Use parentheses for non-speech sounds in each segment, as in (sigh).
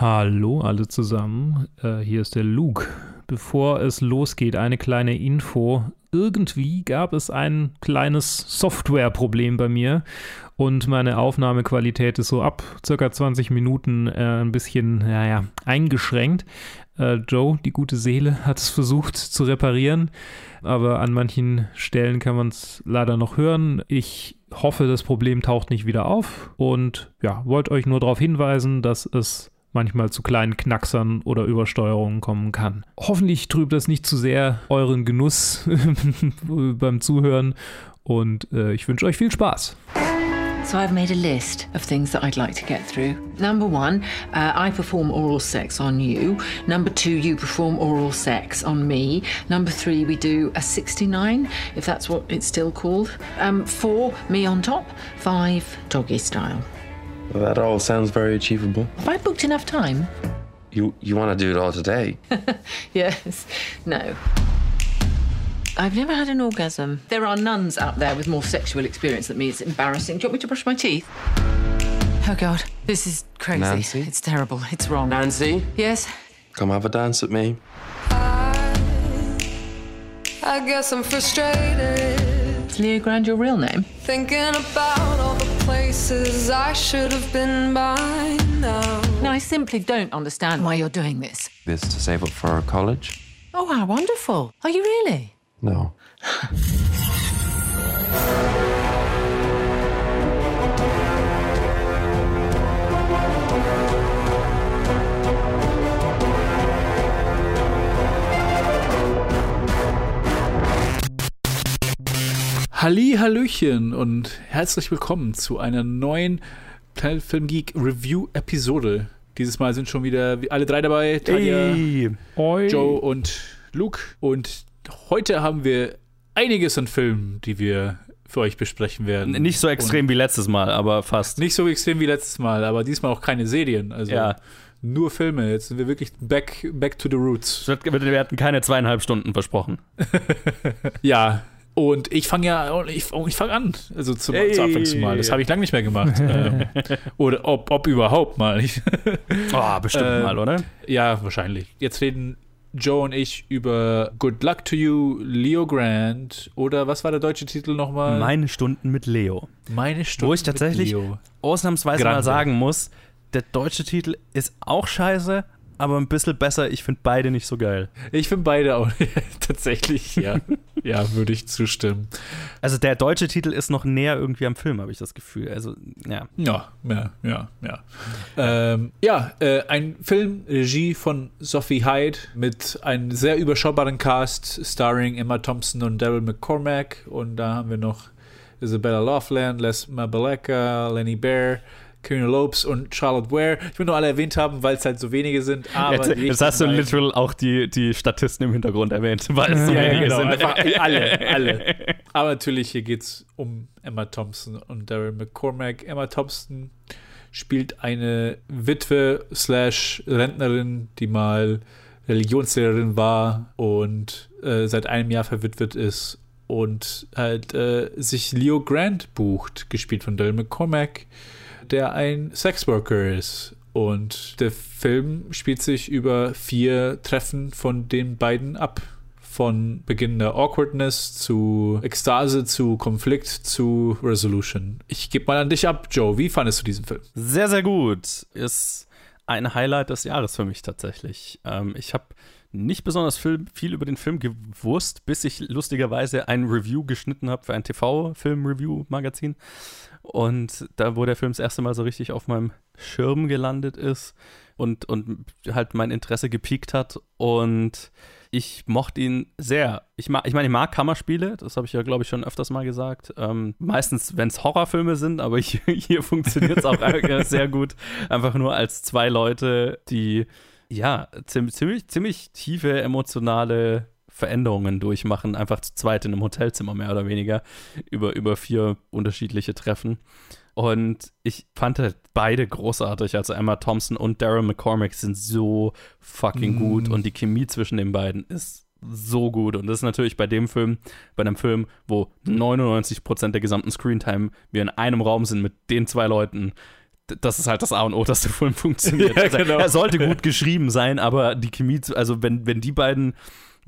Hallo alle zusammen, äh, hier ist der Luke. Bevor es losgeht, eine kleine Info. Irgendwie gab es ein kleines Softwareproblem bei mir und meine Aufnahmequalität ist so ab circa 20 Minuten äh, ein bisschen, naja, eingeschränkt. Äh, Joe, die gute Seele, hat es versucht zu reparieren, aber an manchen Stellen kann man es leider noch hören. Ich hoffe, das Problem taucht nicht wieder auf und ja, wollte euch nur darauf hinweisen, dass es manchmal zu kleinen Knacksern oder Übersteuerungen kommen kann. Hoffentlich trübt das nicht zu sehr euren Genuss (laughs) beim Zuhören und äh, ich wünsche euch viel Spaß. So I've made a list of things that I'd like to get through. Number one, uh, I perform oral sex on you. Number two, you perform oral sex on me. Number three, we do a 69, if that's what it's still called. Um, four, me on top. Five, doggy style. That all sounds very achievable. Have I booked enough time? You you want to do it all today? (laughs) Yes. No. I've never had an orgasm. There are nuns out there with more sexual experience than me. It's embarrassing. Do you want me to brush my teeth? Oh, God. This is crazy. Nancy? It's terrible. It's wrong. Nancy, yes? come have a dance with me. I guess I'm frustrated, Is Leo Grand your real name? thinking about all the places I should have been by now. No, I simply don't understand why you're doing this. This to save up for college? Oh, how wonderful. Are you really? No. (laughs) Halli, Hallöchen und herzlich willkommen zu einer neuen Planet Film Geek Review Episode. Dieses Mal sind schon wieder alle drei dabei, Tanja, Joe und Luke. Und heute haben wir einiges an Filmen, die wir für euch besprechen werden. Nicht so extrem wie letztes Mal, aber fast. Und nicht so extrem wie letztes Mal, aber diesmal auch keine Serien. Also Ja. nur Filme. Jetzt sind wir wirklich back, back to the roots. Wir hatten keine zweieinhalb Stunden versprochen. (laughs) Ja. Und ich fange ja, ich, ich fange an, also zum, Ey. zu Anfangs mal. Das habe ich lange nicht mehr gemacht. (laughs) ähm, oder ob, ob überhaupt mal. Ich, (laughs) Oh, bestimmt Ähm, mal, oder? ja, wahrscheinlich. Jetzt reden Joe und ich über Good Luck to You, Leo Grant oder was war der deutsche Titel nochmal? Meine Stunden mit Leo. Meine Stunde Wo ich tatsächlich mit Leo. ausnahmsweise Grande. mal sagen muss, der deutsche Titel ist auch scheiße, aber ein bisschen besser. Ich finde beide nicht so geil. Ich finde beide auch (laughs) tatsächlich, ja. ja, würde ich zustimmen. Also der deutsche Titel ist noch näher irgendwie am Film, habe ich das Gefühl. Also, ja. Ja, ja, ja, ja. Ähm, ja, äh, ein Film, Regie von Sophie Hyde mit einem sehr überschaubaren Cast, starring Emma Thompson und Daryl McCormack. Und da haben wir noch Isabella Loveland, Les Mabeleka, Lenny Bear, Karina Lopes und Charlotte Ware. Ich will nur alle erwähnt haben, weil es halt so wenige sind. Aber Jetzt, jetzt hast du literal auch die, die Statisten im Hintergrund erwähnt, (laughs) weil es so Ja, wenige genau. sind. (laughs) Alle, alle. Aber natürlich, hier geht es um Emma Thompson und Daryl McCormack. Emma Thompson spielt eine Witwe slash Rentnerin, die mal Religionslehrerin war und äh, seit einem Jahr verwitwet ist und halt äh, sich Leo Grant bucht, gespielt von Daryl McCormack, der ein Sexworker ist. Und der Film spielt sich über vier Treffen von den beiden ab. Von beginnender Awkwardness zu Ekstase zu Konflikt zu Resolution. Ich gebe mal an dich ab, Joe. Wie fandest du diesen Film? Sehr, sehr gut. Ist ein Highlight des Jahres für mich tatsächlich. Ähm, ich habe nicht besonders viel, viel über den Film gewusst, bis ich lustigerweise ein Review geschnitten habe für ein TV-Film-Review-Magazin. Und da, wo der Film das erste Mal so richtig auf meinem Schirm gelandet ist und, und halt mein Interesse gepiekt hat. Und ich mochte ihn sehr. Ich, ich meine, ich mag Kammerspiele, das habe ich ja, glaube ich, schon öfters mal gesagt. Ähm, meistens, wenn es Horrorfilme sind, aber (laughs) hier, hier funktioniert es auch (laughs) äh, sehr gut. Einfach nur als zwei Leute, die ja ziemlich, ziemlich, ziemlich tiefe emotionale Veränderungen durchmachen, einfach zu zweit in einem Hotelzimmer mehr oder weniger, über, über vier unterschiedliche Treffen. Und ich fand halt beide großartig. Also Emma Thompson und Daryl McCormack sind so fucking Mm. gut und die Chemie zwischen den beiden ist so gut. Und das ist natürlich bei dem Film, bei einem Film, wo 99% der gesamten Screentime wir in einem Raum sind mit den zwei Leuten, das ist halt das A und O, dass der Film (laughs) funktioniert. Ja, Also, genau. Er sollte gut geschrieben sein, aber die Chemie, also wenn, wenn die beiden,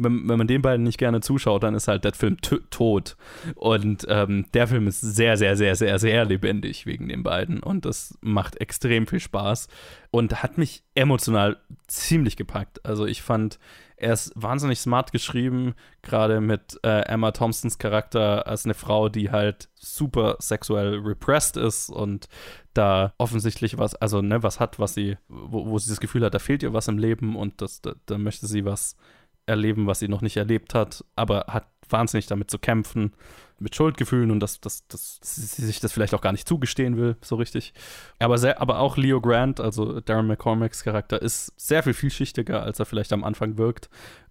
wenn, wenn man den beiden nicht gerne zuschaut, dann ist halt der Film tot. Und ähm, der Film ist sehr, sehr, sehr, sehr, sehr lebendig wegen den beiden. Und das macht extrem viel Spaß und hat mich emotional ziemlich gepackt. Also ich fand, er ist wahnsinnig smart geschrieben, gerade mit äh, Emma Thompsons Charakter als eine Frau, die halt super sexuell repressed ist und da offensichtlich was, also ne, was hat, was sie, wo, wo sie das Gefühl hat, da fehlt ihr was im Leben und das, da, da möchte sie was erleben, was sie noch nicht erlebt hat, aber hat wahnsinnig damit zu kämpfen, mit Schuldgefühlen und dass, dass, dass sie sich das vielleicht auch gar nicht zugestehen will, so richtig. Aber, sehr, aber auch Leo Grant, also Darren McCormacks Charakter, ist sehr viel vielschichtiger, als er vielleicht am Anfang wirkt.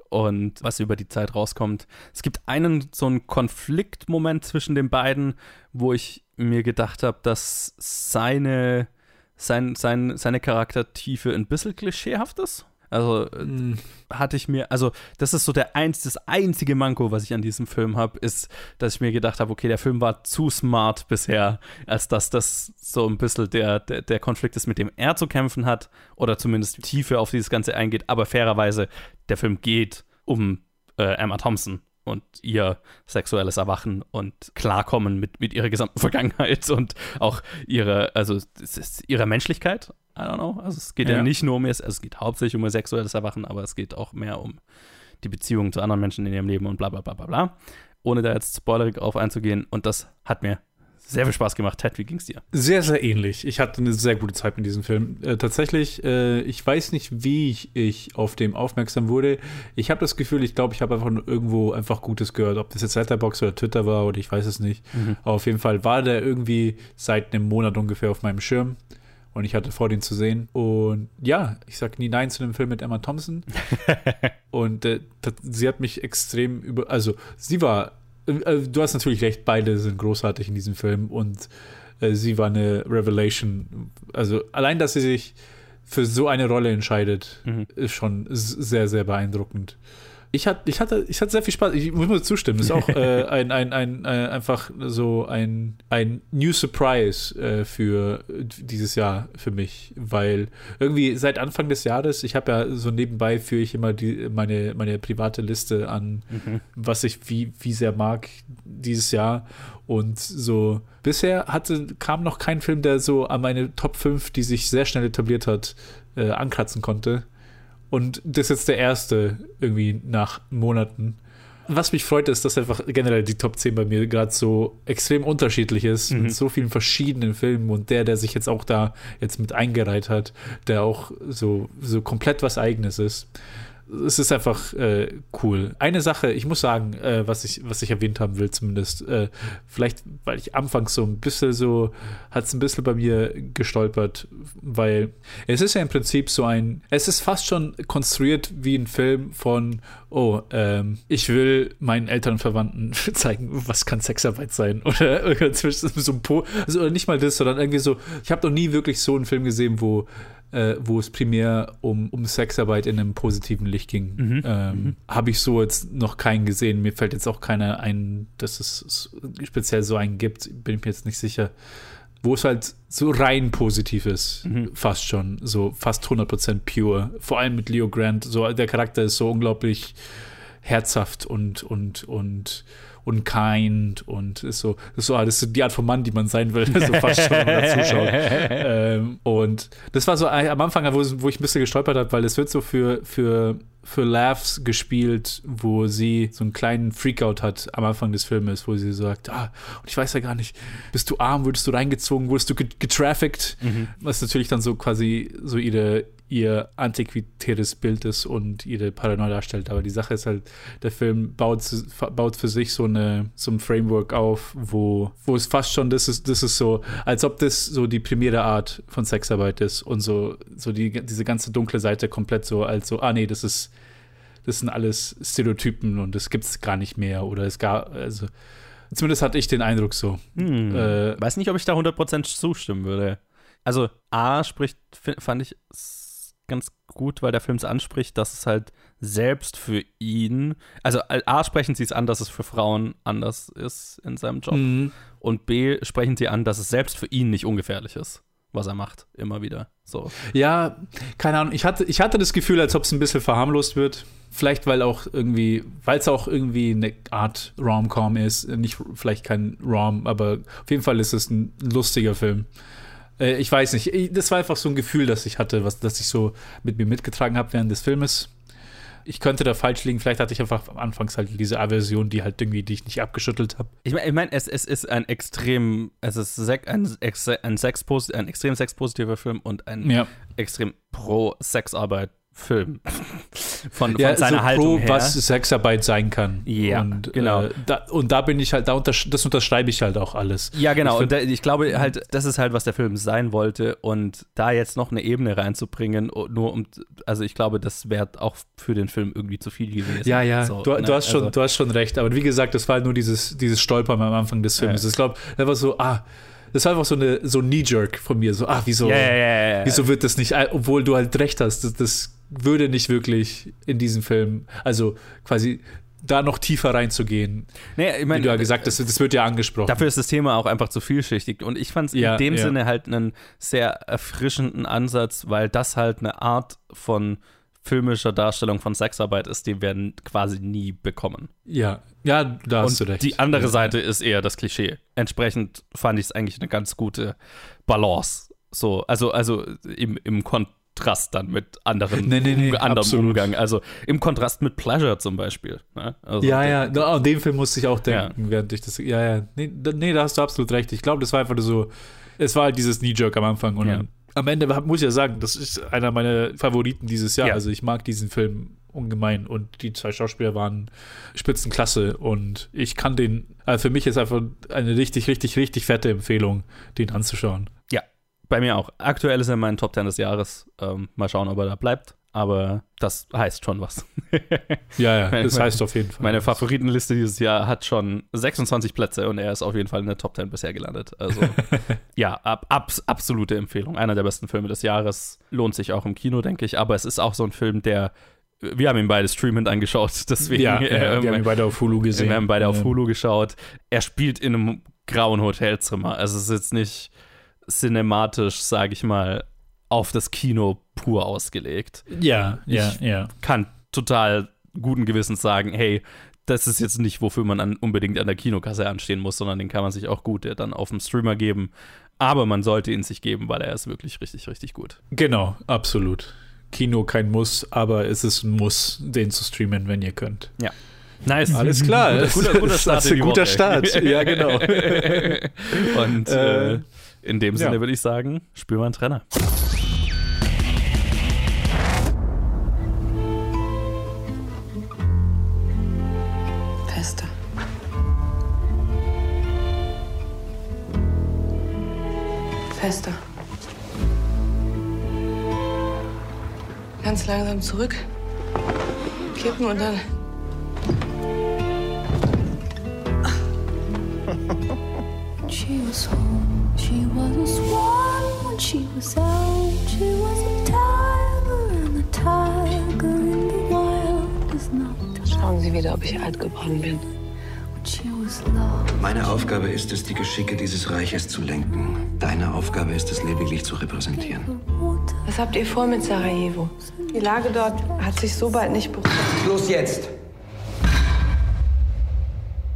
Und was über die Zeit rauskommt. Es gibt einen so einen Konfliktmoment zwischen den beiden, wo ich mir gedacht habe, dass seine, sein, sein, seine Charaktertiefe ein bisschen klischeehaft ist. Also Hm. hatte ich mir, also das ist so der eins, das einzige Manko, was ich an diesem Film habe, ist, dass ich mir gedacht habe, okay, der Film war zu smart bisher, als dass das so ein bisschen der, der, der Konflikt ist, mit dem er zu kämpfen hat oder zumindest Tiefe auf dieses Ganze eingeht. Aber fairerweise, der Film geht um äh, Emma Thompson und ihr sexuelles Erwachen und Klarkommen mit, mit ihrer gesamten (laughs) Vergangenheit und auch ihre, also es ist ihre Menschlichkeit. I don't know. Also es geht ja, Ja. nicht nur um ihr, also es geht hauptsächlich um ihr sexuelles Erwachen, aber es geht auch mehr um die Beziehung zu anderen Menschen in ihrem Leben und bla bla bla bla bla. Ohne da jetzt spoilerig auf einzugehen. Und das hat mir sehr viel Spaß gemacht. Ted, wie ging's dir? Sehr, sehr ähnlich. Ich hatte eine sehr gute Zeit mit diesem Film. Äh, tatsächlich, äh, ich weiß nicht, wie ich, ich auf dem aufmerksam wurde. Ich habe das Gefühl, ich glaube, ich habe einfach nur irgendwo einfach Gutes gehört. Ob das jetzt Letterboxd oder Twitter war oder ich weiß es nicht. Aber auf jeden Fall war der irgendwie seit einem Monat ungefähr auf meinem Schirm. Und ich hatte vor, den zu sehen. Und ja, ich sag nie Nein zu dem Film mit Emma Thompson. (laughs) und äh, sie hat mich extrem über. Also, sie war. Äh, du hast natürlich recht, beide sind großartig in diesem Film. Und äh, sie war eine Revelation. Also, allein, dass sie sich für so eine Rolle entscheidet, Mhm. ist schon sehr, sehr beeindruckend. Ich hatte, ich hatte, ich hatte sehr viel Spaß. Ich muss mir zustimmen. Das ist auch (laughs) äh, ein, ein, ein, äh, einfach so ein, ein New Surprise äh, für dieses Jahr für mich, weil irgendwie seit Anfang des Jahres, ich habe ja so nebenbei führe ich immer die, meine, meine private Liste an, was ich wie, wie sehr mag dieses Jahr. Und so bisher hatte, kam noch kein Film, der so an meine Top 5, die sich sehr schnell etabliert hat, äh, ankratzen konnte. Und das ist jetzt der erste irgendwie nach Monaten. Was mich freut, ist, dass einfach generell die Top 10 bei mir gerade so extrem unterschiedlich ist, mit so vielen verschiedenen Filmen und der, der sich jetzt auch da jetzt mit eingereiht hat, der auch so, so komplett was Eigenes ist. Es ist einfach äh, cool. Eine Sache, ich muss sagen, äh, was, ich, was ich erwähnt haben will, zumindest, äh, vielleicht, weil ich anfangs so ein bisschen so, hat es ein bisschen bei mir gestolpert, weil es ist ja im Prinzip so ein, es ist fast schon konstruiert wie ein Film von, oh, ähm, ich will meinen Eltern und Verwandten (laughs) zeigen, was kann Sexarbeit sein (laughs) oder irgendwie so ein Po, also oder nicht mal das, sondern irgendwie so, ich habe noch nie wirklich so einen Film gesehen, wo äh, wo es primär um, um Sexarbeit in einem positiven Licht ging. ähm, Habe ich so jetzt noch keinen gesehen. Mir fällt jetzt auch keiner ein, dass es speziell so einen gibt. Bin ich mir jetzt nicht sicher. Wo es halt so rein positiv ist, fast schon, so fast 100% pure. Vor allem mit Leo Grant, so der Charakter ist so unglaublich herzhaft und und und und kind und ist so, ist so, das ist so die Art von Mann, die man sein will, (laughs) so fast schon, wenn man zuschaut. ähm, und das war so ein- am Anfang, wo, wo ich ein bisschen gestolpert habe, weil es wird so für, für, für Laughs gespielt, wo sie so einen kleinen Freakout hat am Anfang des Filmes, wo sie sagt, ah, und ich weiß ja gar nicht, bist du arm, wurdest du reingezogen, wurdest du get- getraffickt, was natürlich dann so quasi so ihre ihr antiquitäres Bild ist und ihre Paranoia darstellt. Aber die Sache ist halt, der Film baut, baut für sich so, eine, so ein Framework auf, wo, wo es fast schon, das ist, das ist so, als ob das so die primäre Art von Sexarbeit ist und so, so die, diese ganze dunkle Seite komplett so als so, ah nee, das ist, das sind alles Stereotypen und das gibt es gar nicht mehr oder es gab, also zumindest hatte ich den Eindruck so. Hm. Äh, Weiß nicht, ob ich da 100% zustimmen würde. Also, A spricht, fand ich ganz gut, weil der Film es anspricht, dass es halt selbst für ihn, also A sprechen sie es an, dass es für Frauen anders ist in seinem Job Mhm. und B sprechen sie an, dass es selbst für ihn nicht ungefährlich ist. was er macht, immer wieder. So. Ja, keine Ahnung. Ich hatte, ich hatte das Gefühl, als ob es ein bisschen verharmlost wird. Vielleicht, weil auch irgendwie, weil es auch irgendwie eine Art Rom-Com ist. Nicht vielleicht kein Rom, aber auf jeden Fall ist es ein lustiger Film. Äh, ich weiß nicht. Ich, das war einfach so ein Gefühl, das ich hatte, was, das ich so mit mir mitgetragen habe während des Filmes. Ich könnte da falsch liegen. Vielleicht hatte ich einfach anfangs halt diese Aversion, die halt irgendwie, die ich nicht abgeschüttelt habe. Ich meine, ich mein, es, es ist ein extrem, es ist ein, ein, Sex ein extrem sexpositiver Film und ein Ja. extrem pro Sexarbeit Film. Von, (laughs) von ja, seiner so Haltung pro, her. was Sexarbeit sein kann. Ja, und, genau. Äh, da, und da bin ich halt, da untersch das unterschreibe ich halt auch alles. Ja, genau. Ich und da, ich glaube halt, das ist halt, was der Film sein wollte. Und da jetzt noch eine Ebene reinzubringen, nur um, also ich glaube, das wäre auch für den Film irgendwie zu viel gewesen. Ja, ja, So, du, ne? du, hast schon, Also- du hast schon recht. Aber wie gesagt, das war halt nur dieses, dieses Stolpern am Anfang des Films. Ja. Ich glaube, das war so, ah, das war einfach so, eine, so ein Knee-Jerk von mir. So, ah, wieso, ja, ja, ja. wieso wird das nicht, obwohl du halt recht hast, das, das würde nicht wirklich in diesem Film, also quasi da noch tiefer reinzugehen. Nee, ich Wie mein, du ja gesagt hast, das wird ja angesprochen. Dafür ist das Thema auch einfach zu vielschichtig. Und ich fand es Ja, in dem ja. Sinne halt einen sehr erfrischenden Ansatz, weil das halt eine Art von filmischer Darstellung von Sexarbeit ist, die wir quasi nie bekommen. ja, ja, da hast Und du recht. die andere ja. Seite ist eher das Klischee. Entsprechend fand ich es eigentlich eine ganz gute Balance. So, also, also im, im Kontrast dann mit anderen Nee, nee, nee, anderem absolut. Umgang. Also im Kontrast mit Pleasure zum Beispiel. Ne? Also, Ja, ja, an den Film musste ich auch denken, während ich das. Ja, ja. Nee, da, nee, da hast du absolut recht. Ich glaube, das war einfach so. Es war halt dieses Knee-Jerk am Anfang. Und Ja. dann, am Ende muss ich ja sagen, das ist einer meiner Favoriten dieses Jahr. Ja. Also ich mag diesen Film ungemein und die zwei Schauspieler waren Spitzenklasse und ich kann den, also für mich ist einfach eine richtig, richtig, richtig fette Empfehlung, den anzuschauen. Ja, bei mir auch. Aktuell ist er mein Top 10 des Jahres. Ähm, mal schauen, ob er da bleibt. Aber das heißt schon was. (laughs) Ja, ja, das heißt auf jeden Fall. Meine Favoritenliste dieses Jahr hat schon 26 Plätze und er ist auf jeden Fall in der Top 10 bisher gelandet. Also (laughs) ja, ab, abs, absolute Empfehlung. Einer der besten Filme des Jahres. Lohnt sich auch im Kino, denke ich. Aber es ist auch so ein Film, der wir haben ihn beide streamend angeschaut, (laughs) deswegen ja, ja, ähm, wir haben ihn beide auf Hulu gesehen. wir haben beide auf Ähm, Hulu geschaut. Er spielt in einem grauen Hotelzimmer. Also es ist jetzt nicht cinematisch, sage ich mal, auf das Kino pur ausgelegt. Ja, ja, Ich- ja. Kann total guten Gewissens sagen, hey, das ist jetzt nicht, wofür man an, unbedingt an der Kinokasse anstehen muss, sondern den kann man sich auch gut äh, dann auf dem Streamer geben. Aber man sollte ihn sich geben, weil er ist wirklich richtig, richtig gut. Genau, absolut. Kino kein Muss, aber es ist ein Muss, den zu streamen, wenn ihr könnt. Nice. Alles klar. Guter, guter, (laughs) guter Das Start. ist in die ein guter Woche. Start. Ja, genau. (laughs) Und äh, Äh, in dem Sinne ja. würde ich sagen, spür mal einen Trenner. Fester. Fester. Ganz langsam zurück. Kippen und dann. She was home, she was a swan when she was out. She was a tiger, and the tiger in the wild is not Schauen Sie wieder, ob ich alt geworden bin. Meine Aufgabe ist es, die Geschicke dieses Reiches zu lenken. Deine Aufgabe ist es, lediglich zu repräsentieren. Was habt ihr vor mit Sarajevo? Die Lage dort hat sich so bald nicht beruhigt. Los jetzt!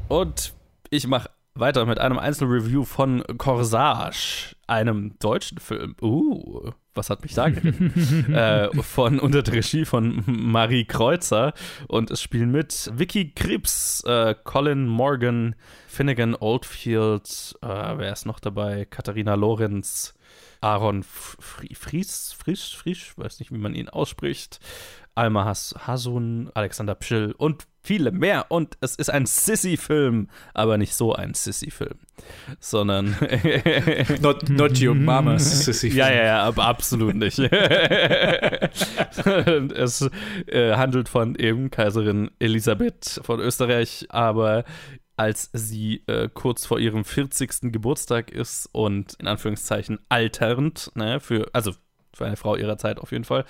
Und ich mache weiter mit einem Einzelreview von Corsage, einem deutschen Film. Uh, was hat mich da (laughs) äh, von unter der Regie von Marie Kreuzer und es spielen mit Vicky Krebs, äh, Colin Morgan, Finnegan Oldfield, äh, wer ist noch dabei? Katharina Lorenz, Aaron Fri- Fries, Frisch, Frisch, weiß nicht, wie man ihn ausspricht, Alma Has Hasun, Alexander Pschill und viele mehr. Und es ist ein Sissy-Film, aber nicht so ein Sissy-Film, sondern (laughs) Not, not your mama's sissy. ja, ja, ja, aber absolut nicht. (laughs) (laughs) Es äh, handelt von eben Kaiserin Elisabeth von Österreich, aber als sie äh, kurz vor ihrem 40. Geburtstag ist und in Anführungszeichen alternd, ne, für, also für eine Frau ihrer Zeit auf jeden Fall,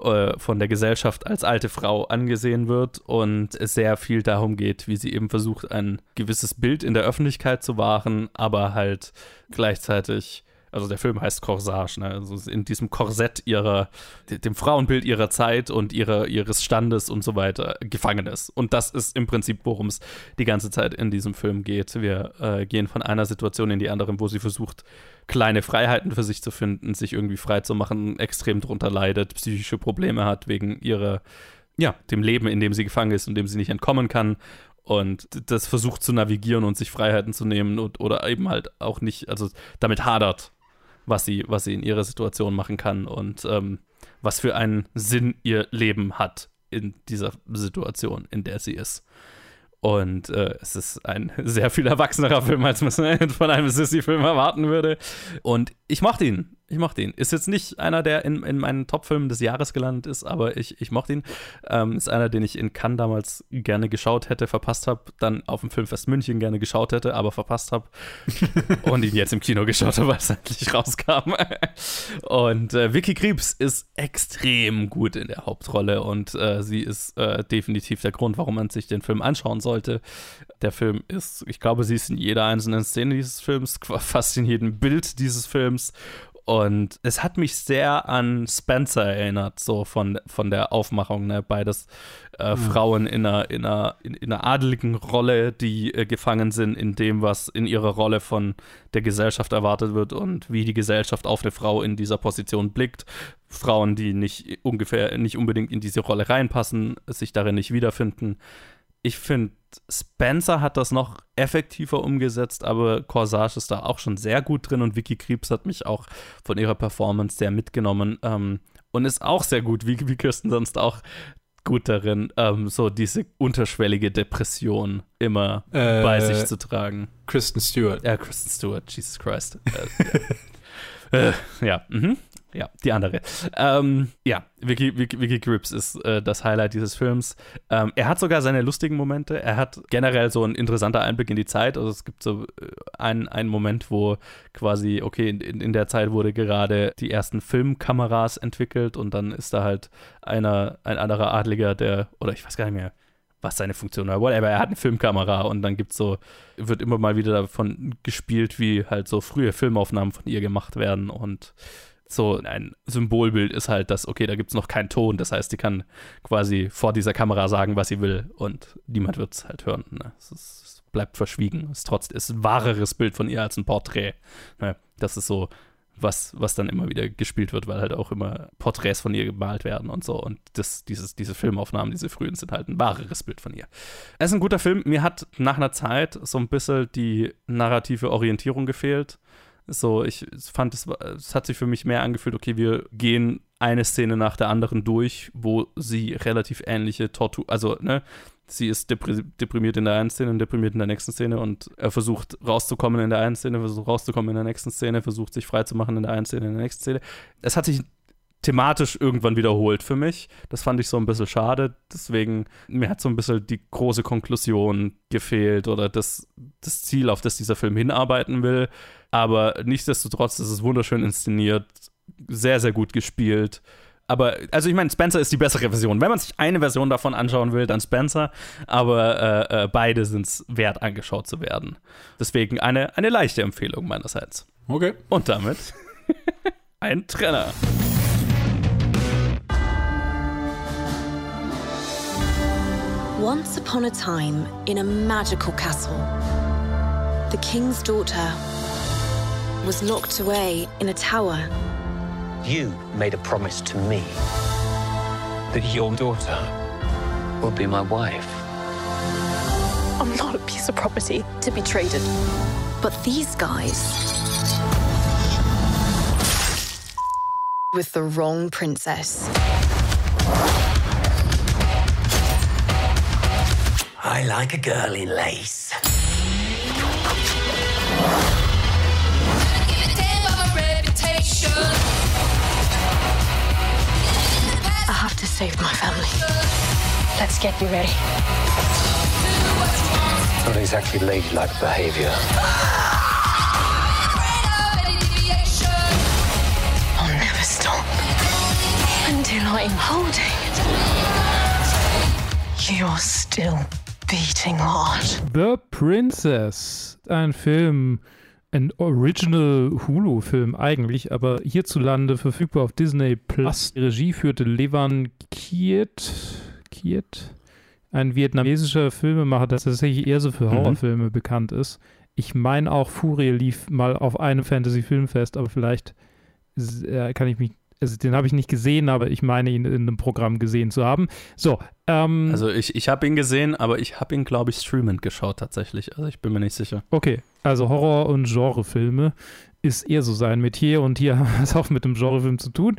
äh, von der Gesellschaft als alte Frau angesehen wird und es sehr viel darum geht, wie sie eben versucht, ein gewisses Bild in der Öffentlichkeit zu wahren, aber halt gleichzeitig also der Film heißt Corsage, ne? also in diesem Korsett ihrer, dem Frauenbild ihrer Zeit und ihrer, ihres Standes und so weiter gefangen ist. Und das ist im Prinzip, worum es die ganze Zeit in diesem Film geht. Wir äh, gehen von einer Situation in die andere, wo sie versucht, kleine Freiheiten für sich zu finden, sich irgendwie frei zu machen, extrem drunter leidet, psychische Probleme hat wegen ihrer, ja, dem Leben, in dem sie gefangen ist und dem sie nicht entkommen kann und das versucht zu navigieren und sich Freiheiten zu nehmen und, oder eben halt auch nicht, also damit hadert, was sie, was sie in ihrer Situation machen kann und ähm, was für einen Sinn ihr Leben hat in dieser Situation, in der sie ist. Und äh, es ist ein (laughs) sehr viel erwachsenerer Film, als man (laughs) von einem Sissy-Film erwarten würde. Und ich mochte ihn ich mochte ihn. Ist jetzt nicht einer, der in, in meinen Top-Filmen des Jahres gelandet ist, aber ich, ich mochte ihn. Ähm, ist einer, den ich in Cannes damals gerne geschaut hätte, verpasst habe, dann auf dem Filmfest München gerne geschaut hätte, aber verpasst habe. (laughs) und ihn jetzt im Kino geschaut habe, als er endlich rauskam. (laughs) und äh, Vicky Krebs ist extrem gut in der Hauptrolle und äh, sie ist äh, definitiv der Grund, warum man sich den Film anschauen sollte. Der Film ist, ich glaube, sie ist in jeder einzelnen Szene dieses Films, (laughs) fast in jedem Bild dieses Films und es hat mich sehr an Spencer erinnert, so von, von der Aufmachung. Ne? Beides äh, mhm. Frauen in einer, in, einer, in, in einer adeligen Rolle, die äh, gefangen sind in dem, was in ihrer Rolle von der Gesellschaft erwartet wird und wie die Gesellschaft auf eine Frau in dieser Position blickt. Frauen, die nicht ungefähr nicht unbedingt in diese Rolle reinpassen, sich darin nicht wiederfinden ich finde, Spencer hat das noch effektiver umgesetzt, aber Corsage ist da auch schon sehr gut drin und Vicky Krebs hat mich auch von ihrer Performance sehr mitgenommen ähm, und ist auch sehr gut, wie, wie Kirsten sonst auch gut darin, ähm, so diese unterschwellige Depression immer äh, bei sich zu tragen. Kristen Stewart. Ja, Kristen Stewart, Jesus Christ. äh, (laughs) äh, ja, mhm. Ja, die andere. Ähm, ja, Vicky, Vicky, Vicky Grips ist äh, das Highlight dieses Films. Ähm, er hat sogar seine lustigen Momente. Er hat generell so ein interessanter Einblick in die Zeit. Also es gibt so äh, einen, einen Moment, wo quasi, okay, in, in der Zeit wurde gerade die ersten Filmkameras entwickelt und dann ist da halt einer, ein anderer Adliger, der, oder ich weiß gar nicht mehr, was seine Funktion war, whatever, er hat eine Filmkamera und dann gibt's so, wird immer mal wieder davon gespielt, wie halt so frühe Filmaufnahmen von ihr gemacht werden und so ein Symbolbild ist halt, dass, okay, da gibt es noch keinen Ton. Das heißt, die kann quasi vor dieser Kamera sagen, was sie will und niemand wird es halt hören. Ne? Es, ist, es, bleibt verschwiegen. Es ist trotzdem ist ein wahreres Bild von ihr als ein Porträt. Ne? Das ist so, was, was dann immer wieder gespielt wird, weil halt auch immer Porträts von ihr gemalt werden und so. Und das, dieses, diese Filmaufnahmen, diese frühen, sind halt ein wahreres Bild von ihr. Es ist ein guter Film. Mir hat nach einer Zeit so ein bisschen die narrative Orientierung gefehlt. So, ich fand, es, es hat sich für mich mehr angefühlt, okay, wir gehen eine Szene nach der anderen durch, wo sie relativ ähnliche Tortur, also, ne, sie ist deprimiert in der einen Szene und deprimiert in der nächsten Szene und er versucht rauszukommen in der einen Szene, versucht rauszukommen in der nächsten Szene, versucht sich freizumachen in der einen Szene, in der nächsten Szene. Es hat sich thematisch irgendwann wiederholt für mich. Das fand ich so ein bisschen schade. Deswegen, mir hat so ein bisschen die große Konklusion gefehlt oder das, das Ziel, auf das dieser Film hinarbeiten will. Aber nichtsdestotrotz ist es wunderschön inszeniert, sehr, sehr gut gespielt. Aber, also ich meine, Spencer ist die bessere Version. Wenn man sich eine Version davon anschauen will, dann Spencer. Aber äh, äh, beide sind es wert, angeschaut zu werden. Deswegen eine, eine leichte Empfehlung meinerseits. Okay. Und damit (laughs) ein Trenner. Once upon a time, in a magical castle, the king's daughter was locked away in a tower. You made a promise to me that your daughter will be my wife. I'm not a piece of property to be traded. But these guys. with the wrong princess. I like a girl in lace. I have to save my family. Let's get you ready. Not exactly ladylike behavior. I'll never stop until I'm holding. You're still beating heart. The Princess, ein Film ein Original Hulu-Film eigentlich, aber hierzulande verfügbar auf Disney Plus. Die Regie führte Levan Kiet, Kiet, ein vietnamesischer Filmemacher, der tatsächlich eher so für Horrorfilme bekannt ist. Ich meine auch Furie lief mal auf einem Fantasy-Filmfest, aber vielleicht äh, kann ich mich, also den habe ich nicht gesehen, aber ich meine ihn in einem Programm gesehen zu haben. So, ähm, Also ich, ich habe ihn gesehen, aber ich habe ihn, glaube ich, streamend geschaut tatsächlich. Also ich bin mir nicht sicher. Okay, also Horror- und Genrefilme ist eher so sein Metier und hier (laughs) haben wir es auch mit dem Genrefilm zu tun.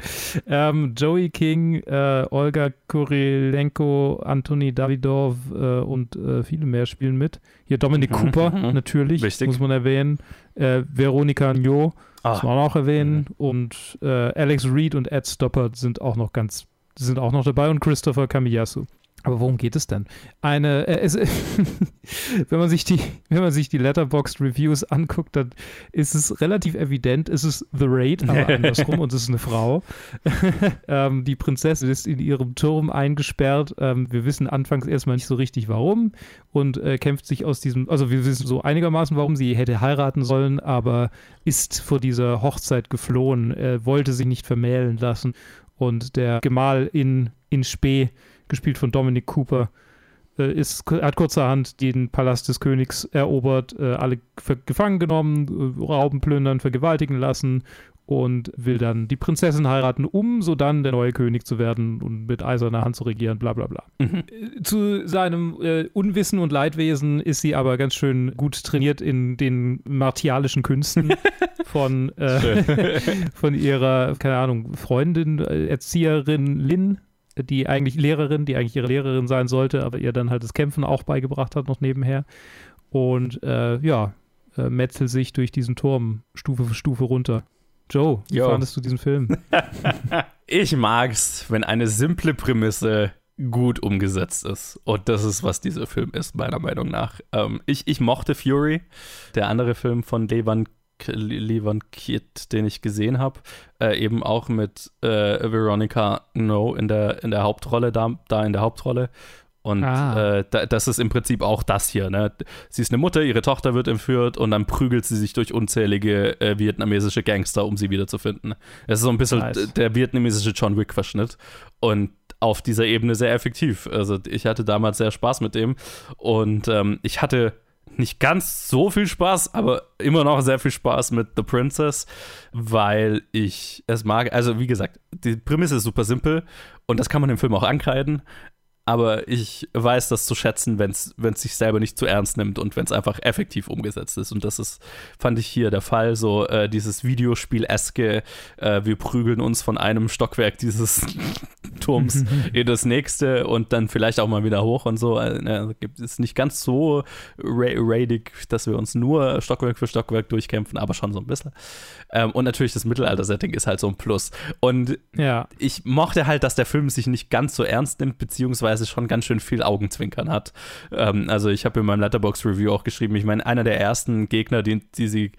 Ähm, Joey King, äh, Olga Kurilenko, Anthony Davidov äh, und äh, viele mehr spielen mit. Hier Dominic (laughs) Cooper (laughs) natürlich, Wichtig. muss man erwähnen. Äh, Veronika Njo, muss Ah. man auch erwähnen. Und äh, Alex Reed und Ed Stoppard sind auch noch ganz, sind auch noch dabei und Christopher Kamiyasu. Aber worum geht es denn? Eine, äh, es, (laughs) wenn man sich die, wenn man sich die Letterboxd Reviews anguckt, dann ist es relativ evident, es ist The Raid, aber (laughs) andersrum und es ist eine Frau. (laughs) ähm, die Prinzessin ist in ihrem Turm eingesperrt. Ähm, wir wissen anfangs erstmal nicht so richtig warum und äh, kämpft sich aus diesem, also wir wissen so einigermaßen, warum sie hätte heiraten sollen, aber ist vor dieser Hochzeit geflohen, äh, wollte sich nicht vermählen lassen und der Gemahl in, in Spee gespielt von Dominic Cooper, äh, ist, hat kurzerhand den Palast des Königs erobert, äh, alle gefangen genommen, äh, rauben, plündern, vergewaltigen lassen und will dann die Prinzessin heiraten, um so dann der neue König zu werden und mit eiserner Hand zu regieren, bla bla bla. Äh, Zu seinem äh, Unwissen und Leidwesen ist sie aber ganz schön gut trainiert in den martialischen Künsten (laughs) von, äh, (laughs) von ihrer, keine Ahnung, Freundin, äh, Erzieherin Lynn, die eigentlich Lehrerin, die eigentlich ihre Lehrerin sein sollte, aber ihr dann halt das Kämpfen auch beigebracht hat, noch nebenher. Und äh, ja, äh, metzelt sich durch diesen Turm Stufe für Stufe runter. Joe, wie Jo. fandest du diesen Film? (laughs) Ich mag's, wenn eine simple Prämisse gut umgesetzt ist. Und das ist, was dieser Film ist, meiner Meinung nach. Ähm, ich, ich mochte Fury, der andere Film von Levan, Levan Kiet, den ich gesehen habe. Äh, eben auch mit äh, Veronica No in der, in der Hauptrolle, da, da in der Hauptrolle. Und Ah. äh, da, das ist im Prinzip auch das hier. Ne? Sie ist eine Mutter, ihre Tochter wird entführt und dann prügelt sie sich durch unzählige äh, vietnamesische Gangster, um sie wiederzufinden. Es ist so ein bisschen Nice. der vietnamesische John Wick-Verschnitt. Und auf dieser Ebene sehr effektiv. Also ich hatte damals sehr Spaß mit dem. Und ähm, ich hatte nicht ganz so viel Spaß, aber immer noch sehr viel Spaß mit The Princess, weil ich es mag. Also wie gesagt, die Prämisse ist super simpel und das kann man im Film auch ankreiden. Aber ich weiß das zu schätzen, wenn es sich selber nicht zu ernst nimmt und wenn es einfach effektiv umgesetzt ist. Und das ist, fand ich hier der Fall. So äh, dieses Videospiel-eske, äh, wir prügeln uns von einem Stockwerk dieses (laughs) Turms (laughs) in das nächste und dann vielleicht auch mal wieder hoch und so. Äh, es nicht ganz so ra raidig, dass wir uns nur Stockwerk für Stockwerk durchkämpfen, aber schon so ein bisschen. Ähm, und natürlich das Mittelalter-Setting ist halt so ein Plus. Und Ja. ich mochte halt, dass der Film sich nicht ganz so ernst nimmt, beziehungsweise schon ganz schön viel Augenzwinkern hat. Ähm, also ich habe in meinem Letterbox-Review auch geschrieben, ich meine, einer der ersten Gegner, die, die sie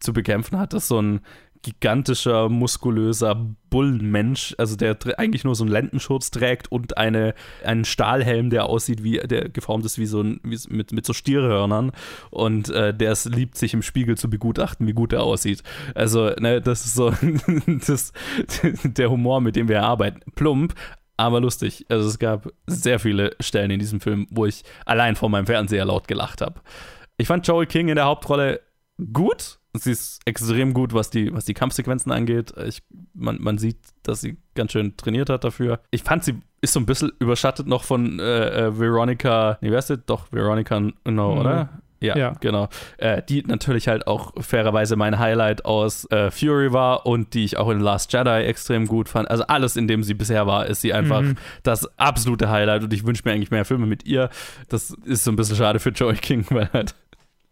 zu bekämpfen hat, ist so ein gigantischer, muskulöser Bullenmensch, also der eigentlich nur so einen Lendenschutz trägt und eine, einen Stahlhelm, der aussieht wie, der geformt ist wie so ein, wie, mit, mit so Stierhörnern und äh, der es liebt, sich im Spiegel zu begutachten, wie gut er aussieht. Also, ne, das ist so (laughs) das, der Humor, mit dem wir arbeiten. Plump, aber lustig. Also es gab sehr viele Stellen in diesem Film, wo ich allein vor meinem Fernseher laut gelacht habe. Ich fand Joel King in der Hauptrolle gut. Sie ist extrem gut, was die, was die Kampfsequenzen angeht. Ich, man, man sieht, dass sie ganz schön trainiert hat dafür. Ich fand, sie ist so ein bisschen überschattet noch von äh, äh, Veronica, nee, wer ist das? Doch, Veronica, no, Mhm. oder? Ja, Ja. genau. Äh, die natürlich halt auch fairerweise mein Highlight aus äh, Fury war und die ich auch in Last Jedi extrem gut fand. Also alles, in dem sie bisher war, ist sie einfach Mhm. das absolute Highlight und ich wünsche mir eigentlich mehr Filme mit ihr. Das ist so ein bisschen schade für Joey King, (laughs) weil halt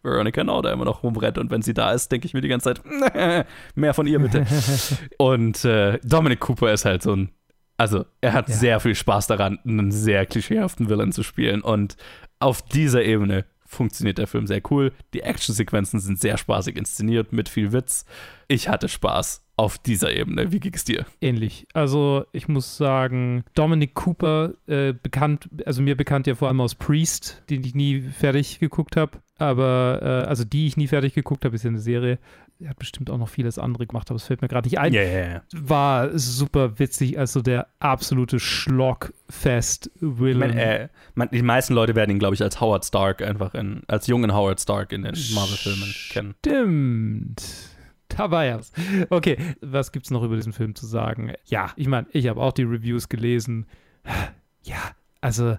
Veronica Now da immer noch rumrennt und wenn sie da ist, denke ich mir die ganze Zeit, (laughs) mehr von ihr bitte. (laughs) und äh, Dominic Cooper ist halt so ein, also er hat Ja. sehr viel Spaß daran, einen sehr klischeehaften Villain zu spielen und auf dieser Ebene funktioniert der Film sehr cool. Die Actionsequenzen sind sehr spaßig inszeniert mit viel Witz. Ich hatte Spaß auf dieser Ebene. Wie ging es dir? Ähnlich. Also ich muss sagen, Dominic Cooper, äh, bekannt, also mir bekannt ja vor allem aus Priest, den ich nie fertig geguckt habe. Aber, äh, also die ich nie fertig geguckt habe, ist ja eine Serie. Er hat bestimmt auch noch vieles andere gemacht, aber es fällt mir gerade nicht ein. Ja, ja, ja. War super witzig, also der absolute Schlockfest-Villain. Man, äh, man, die meisten Leute werden ihn, glaube ich, als Howard Stark einfach in, als jungen Howard Stark in den Marvel-Filmen kennen. Stimmt. (laughs) Da war er's. Okay, was gibt's noch über diesen Film zu sagen? Ja, ich meine, ich habe auch die Reviews gelesen. (sighs) Ja, also,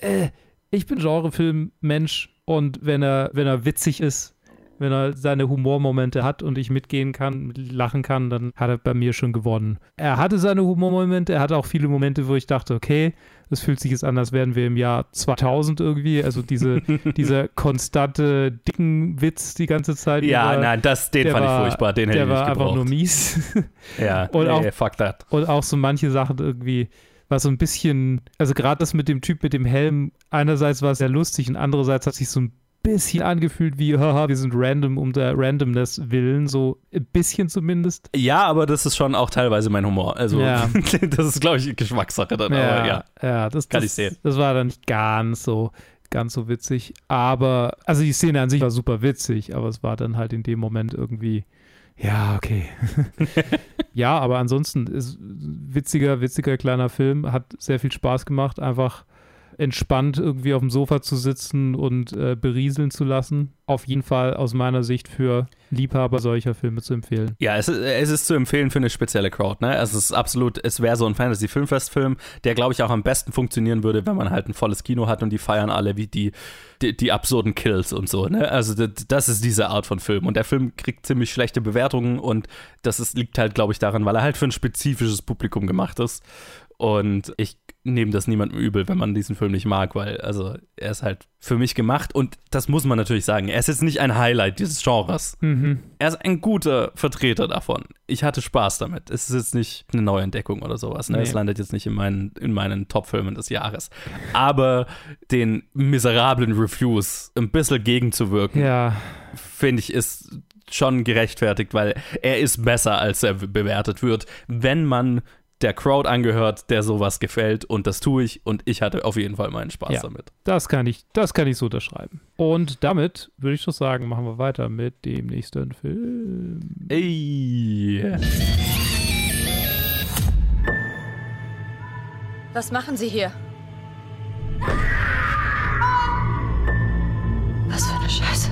äh, ich bin Genrefilm-Mensch und wenn er, wenn er witzig ist, wenn er seine Humormomente hat und ich mitgehen kann, lachen kann, dann hat er bei mir schon gewonnen. Er hatte seine Humormomente, er hatte auch viele Momente, wo ich dachte, okay, das fühlt sich jetzt an, als wären wir im Jahr 2000 irgendwie. Also diese, (laughs) dieser konstante dicken Witz die ganze Zeit. Ja, über, nein, das, den fand war, ich furchtbar, den hätte der ich nicht war einfach gebraucht. nur mies. (laughs) Ja, und auch, fuck that. Und auch so manche Sachen irgendwie war so ein bisschen, also gerade das mit dem Typ mit dem Helm, einerseits war es sehr lustig und andererseits hat sich so ein bisschen angefühlt wie, haha, wir sind random um der Randomness willen, so ein bisschen zumindest. Ja, aber das ist schon auch teilweise mein Humor. Also, Ja. (laughs) das ist, glaube ich, Geschmackssache dann. aber ja. ja das, Kann das, ich sehen. Das war dann nicht ganz so, ganz so witzig. Aber, also die Szene an sich war super witzig, aber es war dann halt in dem Moment irgendwie, ja, okay. (laughs) ja, aber ansonsten ist witziger, witziger kleiner Film, hat sehr viel Spaß gemacht, einfach entspannt irgendwie auf dem Sofa zu sitzen und äh, berieseln zu lassen. Auf jeden Fall aus meiner Sicht für Liebhaber solcher Filme zu empfehlen. Ja, es ist, es ist zu empfehlen für eine spezielle Crowd. Ne? Es ist absolut, es wäre so ein Fantasy-Filmfest-Film, der, glaube ich, auch am besten funktionieren würde, wenn man halt ein volles Kino hat und die feiern alle wie die, die, die absurden Kills und so. Ne? Also das, das ist diese Art von Film. Und der Film kriegt ziemlich schlechte Bewertungen und das ist, liegt halt, glaube ich, daran, weil er halt für ein spezifisches Publikum gemacht ist. Und ich nehme das niemandem übel, wenn man diesen Film nicht mag, weil also er ist halt für mich gemacht und das muss man natürlich sagen. Er ist jetzt nicht ein Highlight dieses Genres. Mhm. Er ist ein guter Vertreter davon. Ich hatte Spaß damit. Es ist jetzt nicht eine Neuentdeckung oder sowas. Ne? Nee. Es landet jetzt nicht in meinen, in meinen Top-Filmen des Jahres. Aber den miserablen Reviews ein bisschen gegenzuwirken, Ja, finde ich, ist schon gerechtfertigt, weil er ist besser, als er bewertet wird, wenn man der Crowd angehört, der sowas gefällt und das tue ich und ich hatte auf jeden Fall meinen Spaß Ja. damit. Das kann ich, das kann ich so unterschreiben. Und damit würde ich doch sagen, machen wir weiter mit dem nächsten Film. Ey. Was machen Sie hier? Was für eine Scheiße.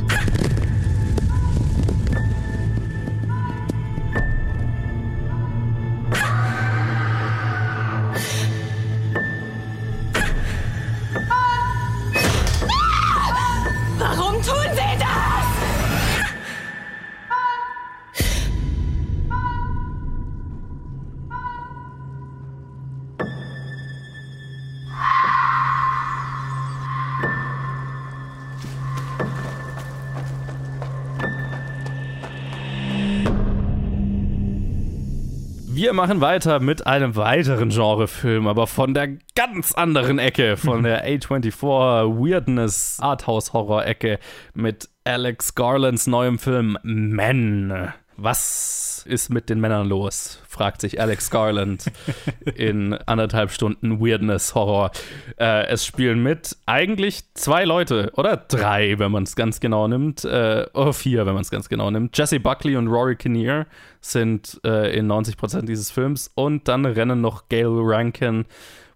Wir machen weiter mit einem weiteren Genrefilm, aber von der ganz anderen Ecke, von der (laughs) A24 Weirdness Arthouse Horror Ecke mit Alex Garlands neuem Film Men. Was ist mit den Männern los? fragt sich Alex Garland (laughs) in anderthalb Stunden Weirdness Horror. Äh, es spielen mit eigentlich zwei Leute oder drei, wenn man es ganz genau nimmt, äh, oder vier, wenn man es ganz genau nimmt. Jesse Buckley und Rory Kinnear sind äh, in 90% dieses Films und dann rennen noch Gail Rankin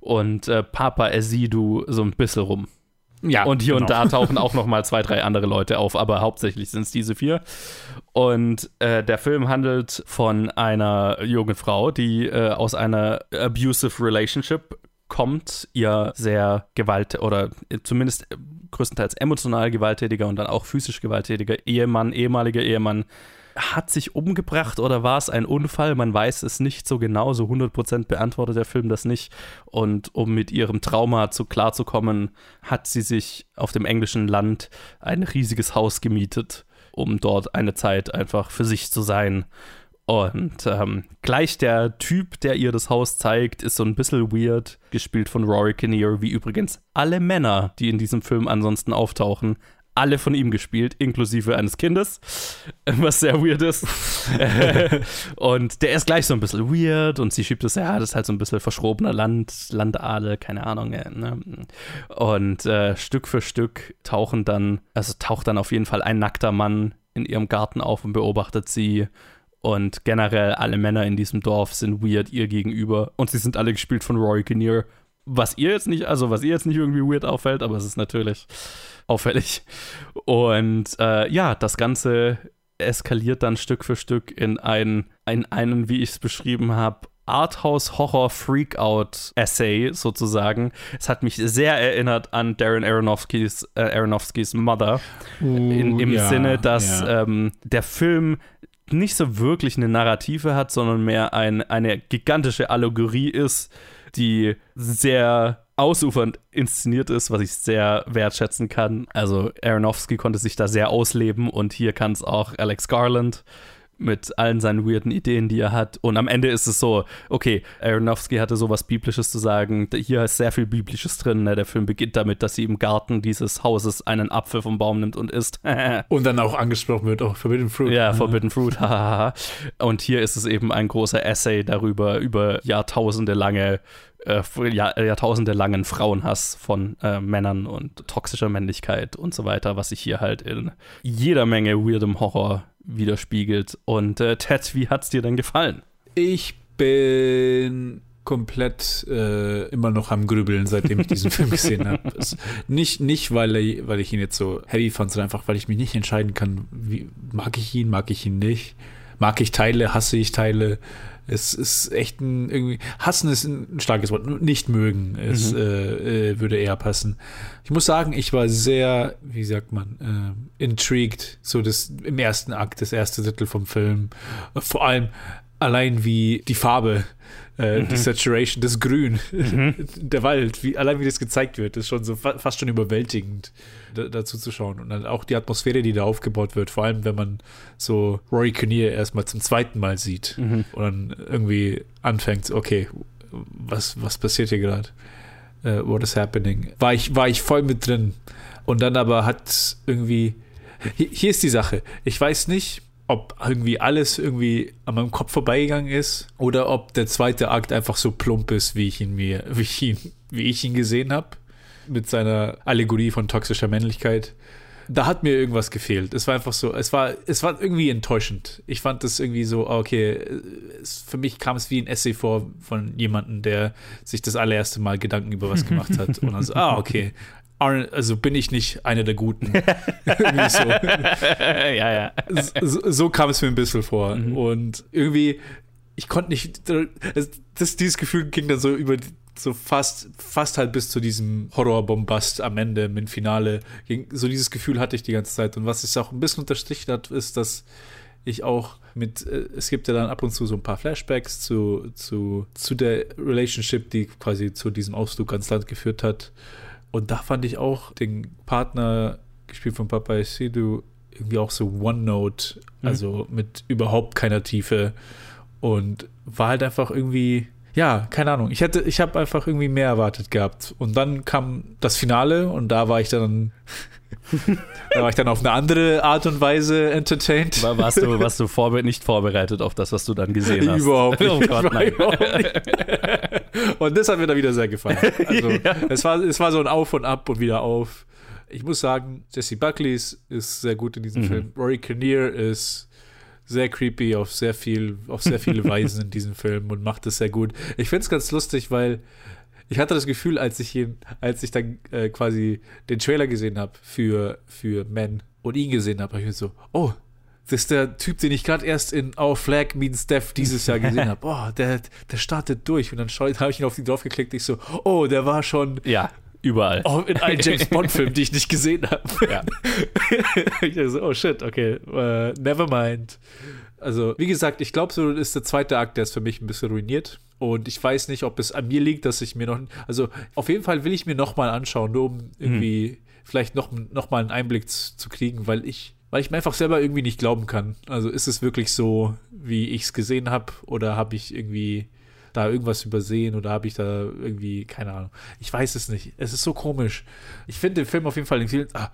und äh, Papa Ezidu so ein bisschen rum. Ja, Und hier und genau. da tauchen auch noch mal zwei, drei andere Leute auf, aber hauptsächlich sind es diese vier. Und äh, der Film handelt von einer jungen Frau, die äh, aus einer abusive Relationship kommt, ihr sehr gewalt oder zumindest größtenteils emotional gewalttätiger und dann auch physisch gewalttätiger Ehemann, ehemaliger Ehemann hat sich umgebracht oder war es ein Unfall? Man weiß es nicht so genau, so 100% beantwortet der Film das nicht. Und um mit ihrem Trauma zu klarzukommen, hat sie sich auf dem englischen Land ein riesiges Haus gemietet, um dort eine Zeit einfach für sich zu sein. Und ähm, gleich der Typ, der ihr das Haus zeigt, ist so ein bisschen weird, gespielt von Rory Kinnear, wie übrigens alle Männer, die in diesem Film ansonsten auftauchen, alle von ihm gespielt, inklusive eines Kindes, (laughs) was sehr weird ist. (laughs) und der ist gleich so ein bisschen weird und sie schiebt es, ja, das ist halt so ein bisschen verschrobener Land, Landadel, keine Ahnung. Ne? Und äh, Stück für Stück tauchen dann, also taucht dann auf jeden Fall ein nackter Mann in ihrem Garten auf und beobachtet sie. Und generell alle Männer in diesem Dorf sind weird ihr gegenüber. Und sie sind alle gespielt von Rory Kinnear. Was ihr jetzt nicht, also was ihr jetzt nicht irgendwie weird auffällt, aber es ist natürlich auffällig. Und äh, ja, das Ganze eskaliert dann Stück für Stück in einen, in einen wie ich es beschrieben habe, Arthouse-Horror-Freakout-Essay sozusagen. Es hat mich sehr erinnert an Darren Aronofskys, äh, Aronofskys Mother. Uh, in, Im ja, Sinne, dass ja. ähm, der Film nicht so wirklich eine Narrative hat, sondern mehr ein, eine gigantische Allegorie ist, die sehr ausufernd inszeniert ist, was ich sehr wertschätzen kann. Also Aronofsky konnte sich da sehr ausleben und hier kann es auch Alex Garland mit allen seinen weirden Ideen, die er hat. Und am Ende ist es so, okay, Aronofsky hatte sowas Biblisches zu sagen. Hier ist sehr viel Biblisches drin. Ne? Der Film beginnt damit, dass sie im Garten dieses Hauses einen Apfel vom Baum nimmt und isst. (laughs) Und dann auch angesprochen wird, auch Forbidden Fruit. Ja, Forbidden Fruit. (laughs) und hier ist es eben ein großer Essay darüber, über Jahrtausende lange äh, Jahr, Jahrtausende langen Frauenhass von äh, Männern und toxischer Männlichkeit und so weiter, was sich hier halt in jeder Menge weirdem Horror widerspiegelt. Und äh, Ted, wie hat's dir denn gefallen? Ich bin komplett äh, immer noch am Grübeln, seitdem ich diesen (laughs) Film gesehen habe. Nicht, nicht weil, er, weil ich ihn jetzt so heavy fand, sondern einfach, weil ich mich nicht entscheiden kann, wie, mag ich ihn, mag ich ihn nicht. Mag ich Teile, hasse ich Teile. Es ist echt ein irgendwie. Hassen ist ein starkes Wort. Nicht mögen es, Mhm. äh, äh, würde eher passen. Ich muss sagen, ich war sehr, wie sagt man, äh, intrigued, so das im ersten Akt, das erste Drittel vom Film. Vor allem allein wie die Farbe, äh, die Mhm. Saturation, das Grün, Mhm. (laughs) der Wald, wie, allein wie das gezeigt wird, ist schon so fa fast schon überwältigend da, dazu zu schauen. Und dann auch die Atmosphäre, die da aufgebaut wird, vor allem wenn man so Rory Kinnear erstmal zum zweiten Mal sieht Mhm. und dann irgendwie anfängt, okay, was, was passiert hier gerade? Äh, what is happening? War ich, war ich voll mit drin. Und dann aber hat irgendwie, hier, hier ist die Sache, ich weiß nicht, ob irgendwie alles irgendwie an meinem Kopf vorbeigegangen ist oder ob der zweite Akt einfach so plump ist, wie ich ihn mir, (laughs) wie ich ihn, wie ich ihn gesehen habe, mit seiner Allegorie von toxischer Männlichkeit. Da hat mir irgendwas gefehlt. Es war einfach so, es war, es war irgendwie enttäuschend. Ich fand das irgendwie so, ah, okay, es, für mich kam es wie ein Essay vor von jemandem, der sich das allererste Mal Gedanken über was gemacht hat. Und dann so, ah, okay, also bin ich nicht einer der Guten. (laughs) so. (laughs) ja, ja. so, so kam es mir ein bisschen vor. Und irgendwie, ich konnte nicht, das, dieses Gefühl ging dann so über so fast, fast halt bis zu diesem Horrorbombast am Ende, im Finale. So dieses Gefühl hatte ich die ganze Zeit. Und was es auch ein bisschen unterstrichen hat, ist, dass ich auch mit, äh, es gibt ja dann ab und zu so ein paar Flashbacks zu, zu, zu der Relationship, die quasi zu diesem Ausflug ans Land geführt hat. Und da fand ich auch den Partner, gespielt von Papa Sidu, irgendwie auch so One-Note, Mhm. also mit überhaupt keiner Tiefe. Und war halt einfach irgendwie, ja, keine Ahnung. Ich hätte, ich habe einfach irgendwie mehr erwartet gehabt. Und dann kam das Finale und da war ich dann, da war ich dann auf eine andere Art und Weise entertained. War- Warst du, warst du vorbe nicht vorbereitet auf das, was du dann gesehen hast? Überhaupt nicht. (laughs) Oh Gott, überhaupt nicht. Und das hat mir dann wieder sehr gefallen. Also, (laughs) es, war, es war so ein Auf und Ab und wieder auf. Ich muss sagen, Jesse Buckley ist, ist sehr gut in diesem Mhm. Film. Rory Kinnear ist sehr creepy auf sehr viel, auf sehr viele (laughs) Weisen in diesem Film und macht es sehr gut. Ich finde es ganz lustig, weil ich hatte das Gefühl, als ich ihn, als ich dann äh, quasi den Trailer gesehen habe für, für Men und ihn gesehen habe, habe ich mir so, oh, das ist der Typ, den ich gerade erst in Our Flag Means Death dieses Jahr gesehen habe. (laughs) Oh, der, der startet durch. Und dann habe ich ihn auf die drauf geklickt. Ich so, oh, der war schon Ja, überall. oh, in einem (laughs) James Bond-Film, die ich nicht gesehen habe. Ja. (laughs) ich so, oh shit, okay, äh, never mind. Also, wie gesagt, ich glaube, so ist der zweite Akt, der ist für mich ein bisschen ruiniert. Und ich weiß nicht, ob es an mir liegt, dass ich mir noch. Also, auf jeden Fall will ich mir nochmal anschauen, nur um irgendwie vielleicht noch, noch mal einen Einblick zu, zu kriegen, weil ich, weil ich mir einfach selber irgendwie nicht glauben kann. Also, ist es wirklich so, wie ich es gesehen habe, oder habe ich irgendwie da irgendwas übersehen oder habe ich da irgendwie, keine Ahnung. Ich weiß es nicht. Es ist so komisch. Ich finde den Film auf jeden Fall. Ah,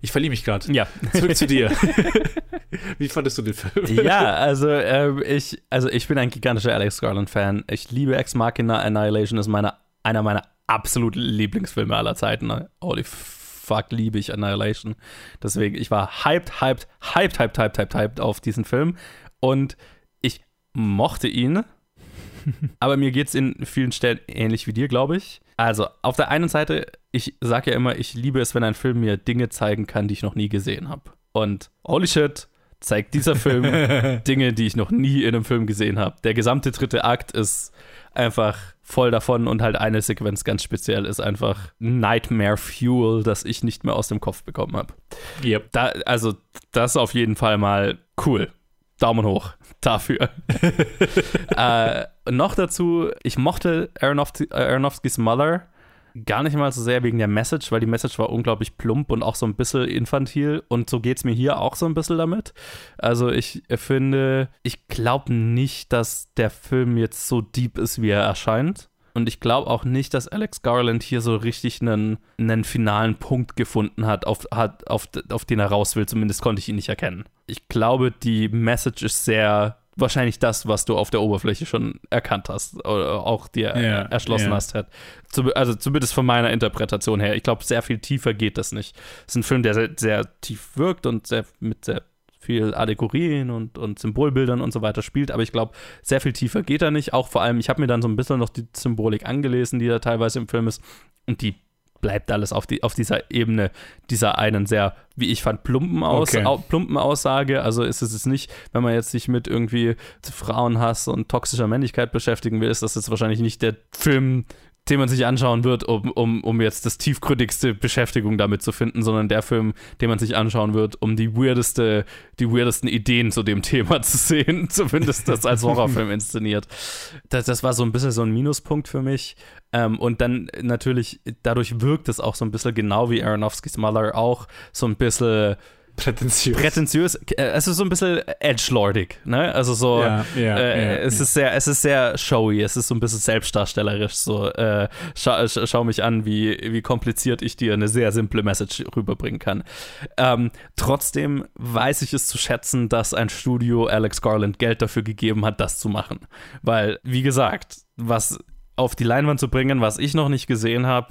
Ich verliere mich gerade. Ja. Zurück zu dir. (laughs) (laughs) Wie fandest du den Film? ja, also, ähm, ich, also ich bin ein gigantischer Alex Garland-Fan. Ich liebe Ex Machina. Annihilation ist meine, einer meiner absoluten Lieblingsfilme aller Zeiten. Holy fuck, liebe ich Annihilation. Deswegen, ich war hyped, hyped, hyped, hyped, hyped, hyped, hyped auf diesen Film. Und ich mochte ihn. (laughs) aber mir geht es in vielen Stellen ähnlich wie dir, glaube ich. Also, auf der einen Seite, ich sage ja immer, ich liebe es, wenn ein Film mir Dinge zeigen kann, die ich noch nie gesehen habe. Und holy shit, zeigt dieser Film (laughs) Dinge, die ich noch nie in einem Film gesehen habe. Der gesamte dritte Akt ist einfach voll davon und halt eine Sequenz ganz speziell ist einfach Nightmare Fuel, das ich nicht mehr aus dem Kopf bekommen habe. Yep. Da, also, das ist auf jeden Fall mal cool. Daumen hoch dafür. (laughs) äh, noch dazu, ich mochte Aronofsky, Aronofskys Mother gar nicht mal so sehr wegen der Message, weil die Message war unglaublich plump und auch so ein bisschen infantil und so geht es mir hier auch so ein bisschen damit. Also ich finde, ich glaube nicht, dass der Film jetzt so deep ist, wie er erscheint. Und ich glaube auch nicht, dass Alex Garland hier so richtig einen, einen finalen Punkt gefunden hat auf, hat, auf, auf den er raus will. Zumindest konnte ich ihn nicht erkennen. Ich glaube, die Message ist sehr wahrscheinlich das, was du auf der Oberfläche schon erkannt hast oder auch dir Ja, erschlossen ja. hast. Hat. Zu- Also zumindest von meiner Interpretation her. Ich glaube, sehr viel tiefer geht das nicht. Es ist ein Film, der sehr, sehr tief wirkt und sehr, mit sehr viel Allegorien und, und Symbolbildern und so weiter spielt, aber ich glaube, sehr viel tiefer geht er nicht. Auch vor allem, ich habe mir dann so ein bisschen noch die Symbolik angelesen, die da teilweise im Film ist und die bleibt alles auf, die, auf dieser Ebene dieser einen sehr, wie ich fand, plumpen, Aus, Okay. au, plumpen Aussage. Also ist es jetzt nicht, wenn man jetzt sich mit irgendwie Frauenhass und toxischer Männlichkeit beschäftigen will, ist das jetzt wahrscheinlich nicht der Film, den man sich anschauen wird, um, um, um jetzt das tiefgründigste Beschäftigung damit zu finden, sondern der Film, den man sich anschauen wird, um die weirdeste, die weirdesten Ideen zu dem (laughs) Thema zu sehen, (laughs) zumindest das als Horrorfilm inszeniert. Das, das war so ein bisschen so ein Minuspunkt für mich. Ähm, und dann natürlich, dadurch wirkt es auch so ein bisschen genau wie Aronofskys Mother auch so ein bisschen Prätentiös. prätentiös. Äh, Es ist so ein bisschen edgelordig, ne? Also so, Ja, ja, äh, ja, es ist sehr, es ist sehr showy, es ist so ein bisschen selbstdarstellerisch. So, äh, schau, schau schau mich an, wie, wie kompliziert ich dir eine sehr simple Message rüberbringen kann. Ähm, trotzdem weiß ich es zu schätzen, dass ein Studio Alex Garland Geld dafür gegeben hat, das zu machen. Weil, wie gesagt, was auf die Leinwand zu bringen, was ich noch nicht gesehen habe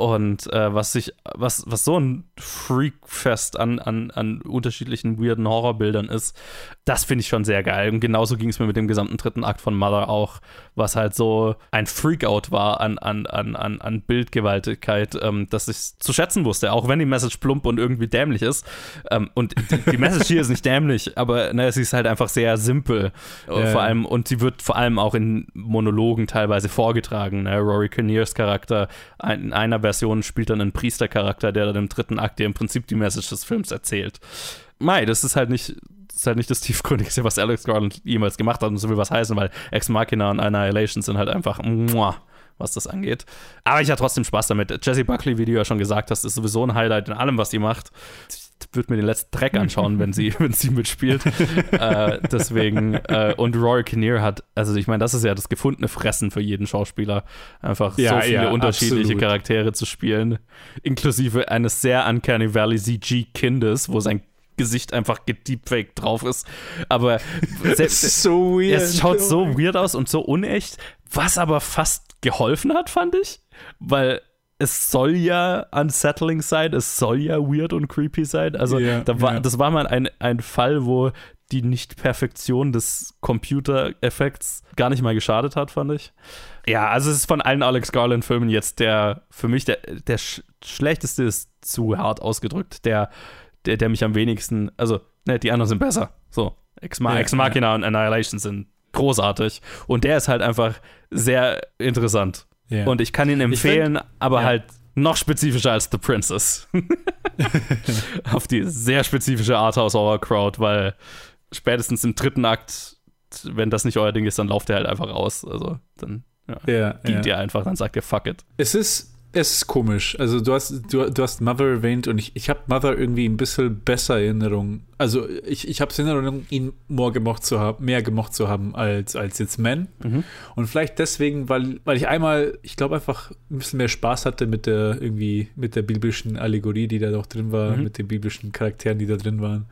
und äh, was sich, was, was so ein Freakfest an, an, an unterschiedlichen weirden Horrorbildern ist, das finde ich schon sehr geil. Und genauso ging es mir mit dem gesamten dritten Akt von Mother auch, was halt so ein Freakout war an, an, an, an, an Bildgewaltigkeit, ähm, das ich zu schätzen wusste, auch wenn die Message plump und irgendwie dämlich ist. Ähm, und die, die Message hier ist nicht dämlich, aber ne, sie ist halt einfach sehr simpel. Äh, vor allem, und sie wird vor allem auch in Monologen teilweise vorgetragen. Ne? Rory Kinnears Charakter in einer Version spielt dann einen Priestercharakter, der dann im dritten Akt dir im Prinzip die Message des Films erzählt. Mai, das ist halt nicht. Das ist halt nicht das tiefgründigste, was Alex Garland jemals gemacht hat und so will was heißen, weil Ex Machina und Annihilation sind halt einfach muah, was das angeht. Aber ich hatte trotzdem Spaß damit. Jesse Buckley, wie du ja schon gesagt hast, ist sowieso ein Highlight in allem, was die macht. Würde mir den letzten Dreck anschauen, wenn sie, (laughs) wenn sie mitspielt. äh, deswegen, äh, und Rory Kinnear hat, also ich meine, das ist ja das gefundene Fressen für jeden Schauspieler, einfach Ja, so viele ja, unterschiedliche absolut. Charaktere zu spielen, inklusive eines sehr Uncanny Valley CG-Kindes, wo sein Gesicht einfach gedeepfaked drauf ist. Aber (laughs) selbst, so weird. es schaut so weird aus und so unecht, was aber fast geholfen hat, fand ich. Weil es soll ja unsettling sein, es soll ja weird und creepy sein. Also Ja, da war, ja. das war mal ein, ein Fall, wo die Nicht-Perfektion des Computereffekts gar nicht mal geschadet hat, fand ich. Ja, also es ist von allen Alex Garland-Filmen jetzt der, für mich der, der sch schlechteste ist zu hart ausgedrückt, der, der, der mich am wenigsten, also, ne, die anderen sind besser. So, Ex, Ma Ja, Ex Machina und Annihilation sind großartig. Und der ist halt einfach sehr interessant. Ja. Und ich kann ihn empfehlen, aber ja. halt noch spezifischer als The Princess. (laughs) Auf die sehr spezifische Arthouse Horror Crowd, weil spätestens im dritten Akt, wenn das nicht euer Ding ist, dann lauft er halt einfach raus. Also dann ja, Ja, geht ihr einfach, dann sagt ihr fuck it. Es ist Es ist komisch. Also du hast, du, du hast Mother erwähnt und ich, ich habe Mother irgendwie ein bisschen besser Erinnerung. Also ich, ich habe es in Erinnerung, ihn mehr gemocht zu haben, mehr gemocht zu haben als, als jetzt Men. Mhm. Und vielleicht deswegen, weil, weil ich einmal, ich glaube einfach ein bisschen mehr Spaß hatte mit der irgendwie, mit der biblischen Allegorie, die da noch drin war, Mhm. mit den biblischen Charakteren, die da drin waren.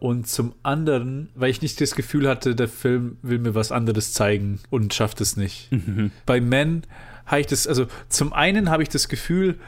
Und zum anderen, weil ich nicht das Gefühl hatte, der Film will mir was anderes zeigen und schafft es nicht. Mhm. Bei Men habe ich das, also zum einen habe ich das Gefühl,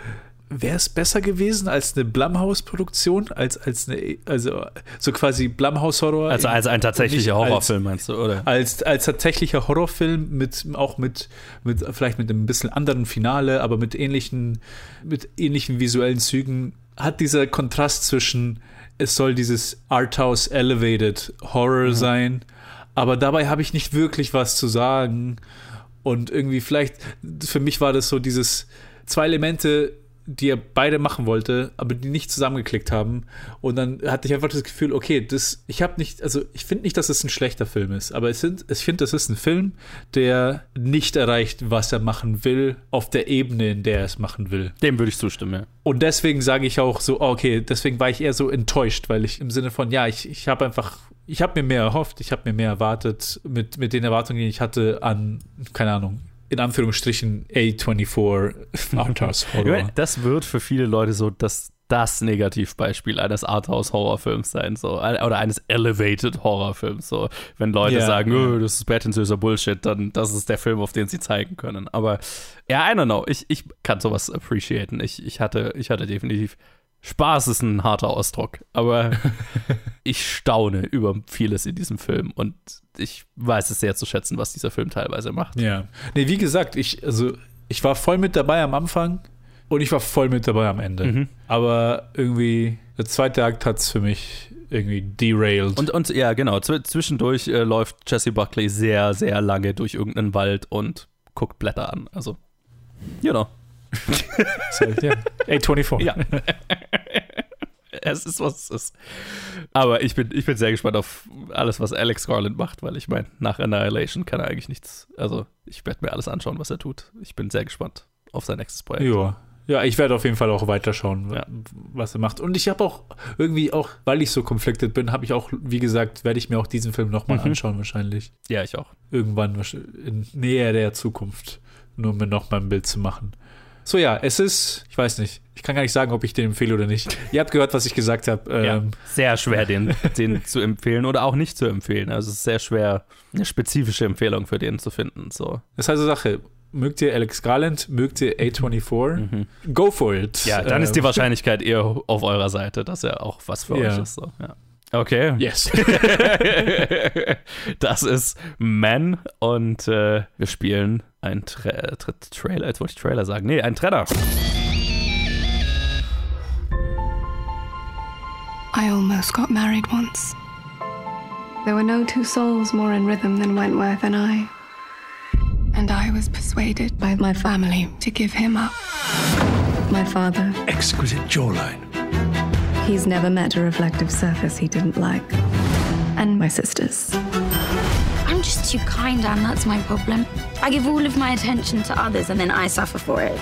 wäre es besser gewesen als eine Blumhouse-Produktion, als, als eine, also so quasi Blumhouse-Horror. Also als ein tatsächlicher Nicht als- Horrorfilm, meinst du, oder? Als, als tatsächlicher Horrorfilm mit auch mit, mit vielleicht mit einem bisschen anderen Finale, aber mit ähnlichen, mit ähnlichen visuellen Zügen, hat dieser Kontrast zwischen, es soll dieses Arthouse Elevated Horror sein, aber dabei habe ich nicht wirklich was zu sagen. Und irgendwie vielleicht, für mich war das so dieses zwei Elemente, die er beide machen wollte, aber die nicht zusammengeklickt haben. Und dann hatte ich einfach das Gefühl, okay, das, ich habe nicht, also ich finde nicht, dass es ein schlechter Film ist, aber es sind, ich finde, das ist ein Film, der nicht erreicht, was er machen will, auf der Ebene, in der er es machen will. Dem würde ich zustimmen, ja. Und deswegen sage ich auch so, okay, deswegen war ich eher so enttäuscht, weil ich im Sinne von, ja, ich, ich habe einfach, ich habe mir mehr erhofft, ich habe mir mehr erwartet mit, mit den Erwartungen, die ich hatte an, keine Ahnung, in Anführungsstrichen A24 (laughs) Arthouse Horror. das wird für viele Leute so das, das Negativbeispiel eines Arthouse-Horrorfilms sein, so. Oder eines Elevated-Horrorfilms, so. Wenn Leute Ja, sagen. "Oh, das ist prätentiöser Bullshit, dann das ist der Film, auf den sie zeigen können. Aber ja, I don't know. Ich, ich kann sowas appreciaten. Ich, ich, hatte, ich hatte definitiv Spaß ist ein harter Ausdruck, aber (laughs) ich staune über vieles in diesem Film und ich weiß es sehr zu schätzen, was dieser Film teilweise macht. Ja. Nee, wie gesagt, ich, also, ich war voll mit dabei am Anfang und ich war voll mit dabei am Ende. Mhm. Aber irgendwie, der zweite Akt hat es für mich irgendwie derailed. Und, und ja, genau, zw zwischendurch äh, läuft Jesse Buckley sehr, sehr lange durch irgendeinen Wald und guckt Blätter an. Also, you know. So, ja. A24. (laughs) Ja. es ist, was es ist. Aber ich bin, ich bin sehr gespannt auf alles, was Alex Garland macht, weil ich meine, nach Annihilation kann er eigentlich nichts. Also, ich werde mir alles anschauen, was er tut. Ich bin sehr gespannt auf sein nächstes Projekt. Ja. Ja, ich werde auf jeden Fall auch weiterschauen, Ja. was er macht. Und ich habe auch irgendwie auch, weil ich so conflicted bin, habe ich auch, wie gesagt, werde ich mir auch diesen Film nochmal Mhm. anschauen wahrscheinlich. Ja, ich auch. Irgendwann in näher der Zukunft, nur um mir nochmal ein Bild zu machen. So ja, es ist, ich weiß nicht, ich kann gar nicht sagen, ob ich den empfehle oder nicht. Ihr habt gehört, was ich gesagt habe. Ja, Ähm, sehr schwer, den, den zu empfehlen oder auch nicht zu empfehlen. Also, es ist sehr schwer, eine spezifische Empfehlung für den zu finden. So. Das ist also Sache. Mögt ihr Alex Garland? Mögt ihr A24? Go for it. Mhm. Ja, dann ist die Ähm, Wahrscheinlichkeit eher auf eurer Seite, dass er auch was für Ja. euch ist. So. Ja. Okay. Yes. (laughs) das ist Man und äh, wir spielen einen Tra äh, Tra Trailer, jetzt wollte ich Trailer sagen. Nee, ein Trenner. I almost got married once. There were no two souls more in rhythm than Wentworth and I. And I was persuaded by my family to give him up. My father, Exquisite jawline. he's never met a reflective surface he didn't like. And my sisters. I'm just too kind, Anne. That's my problem. I give all of my attention to others and then I suffer for it.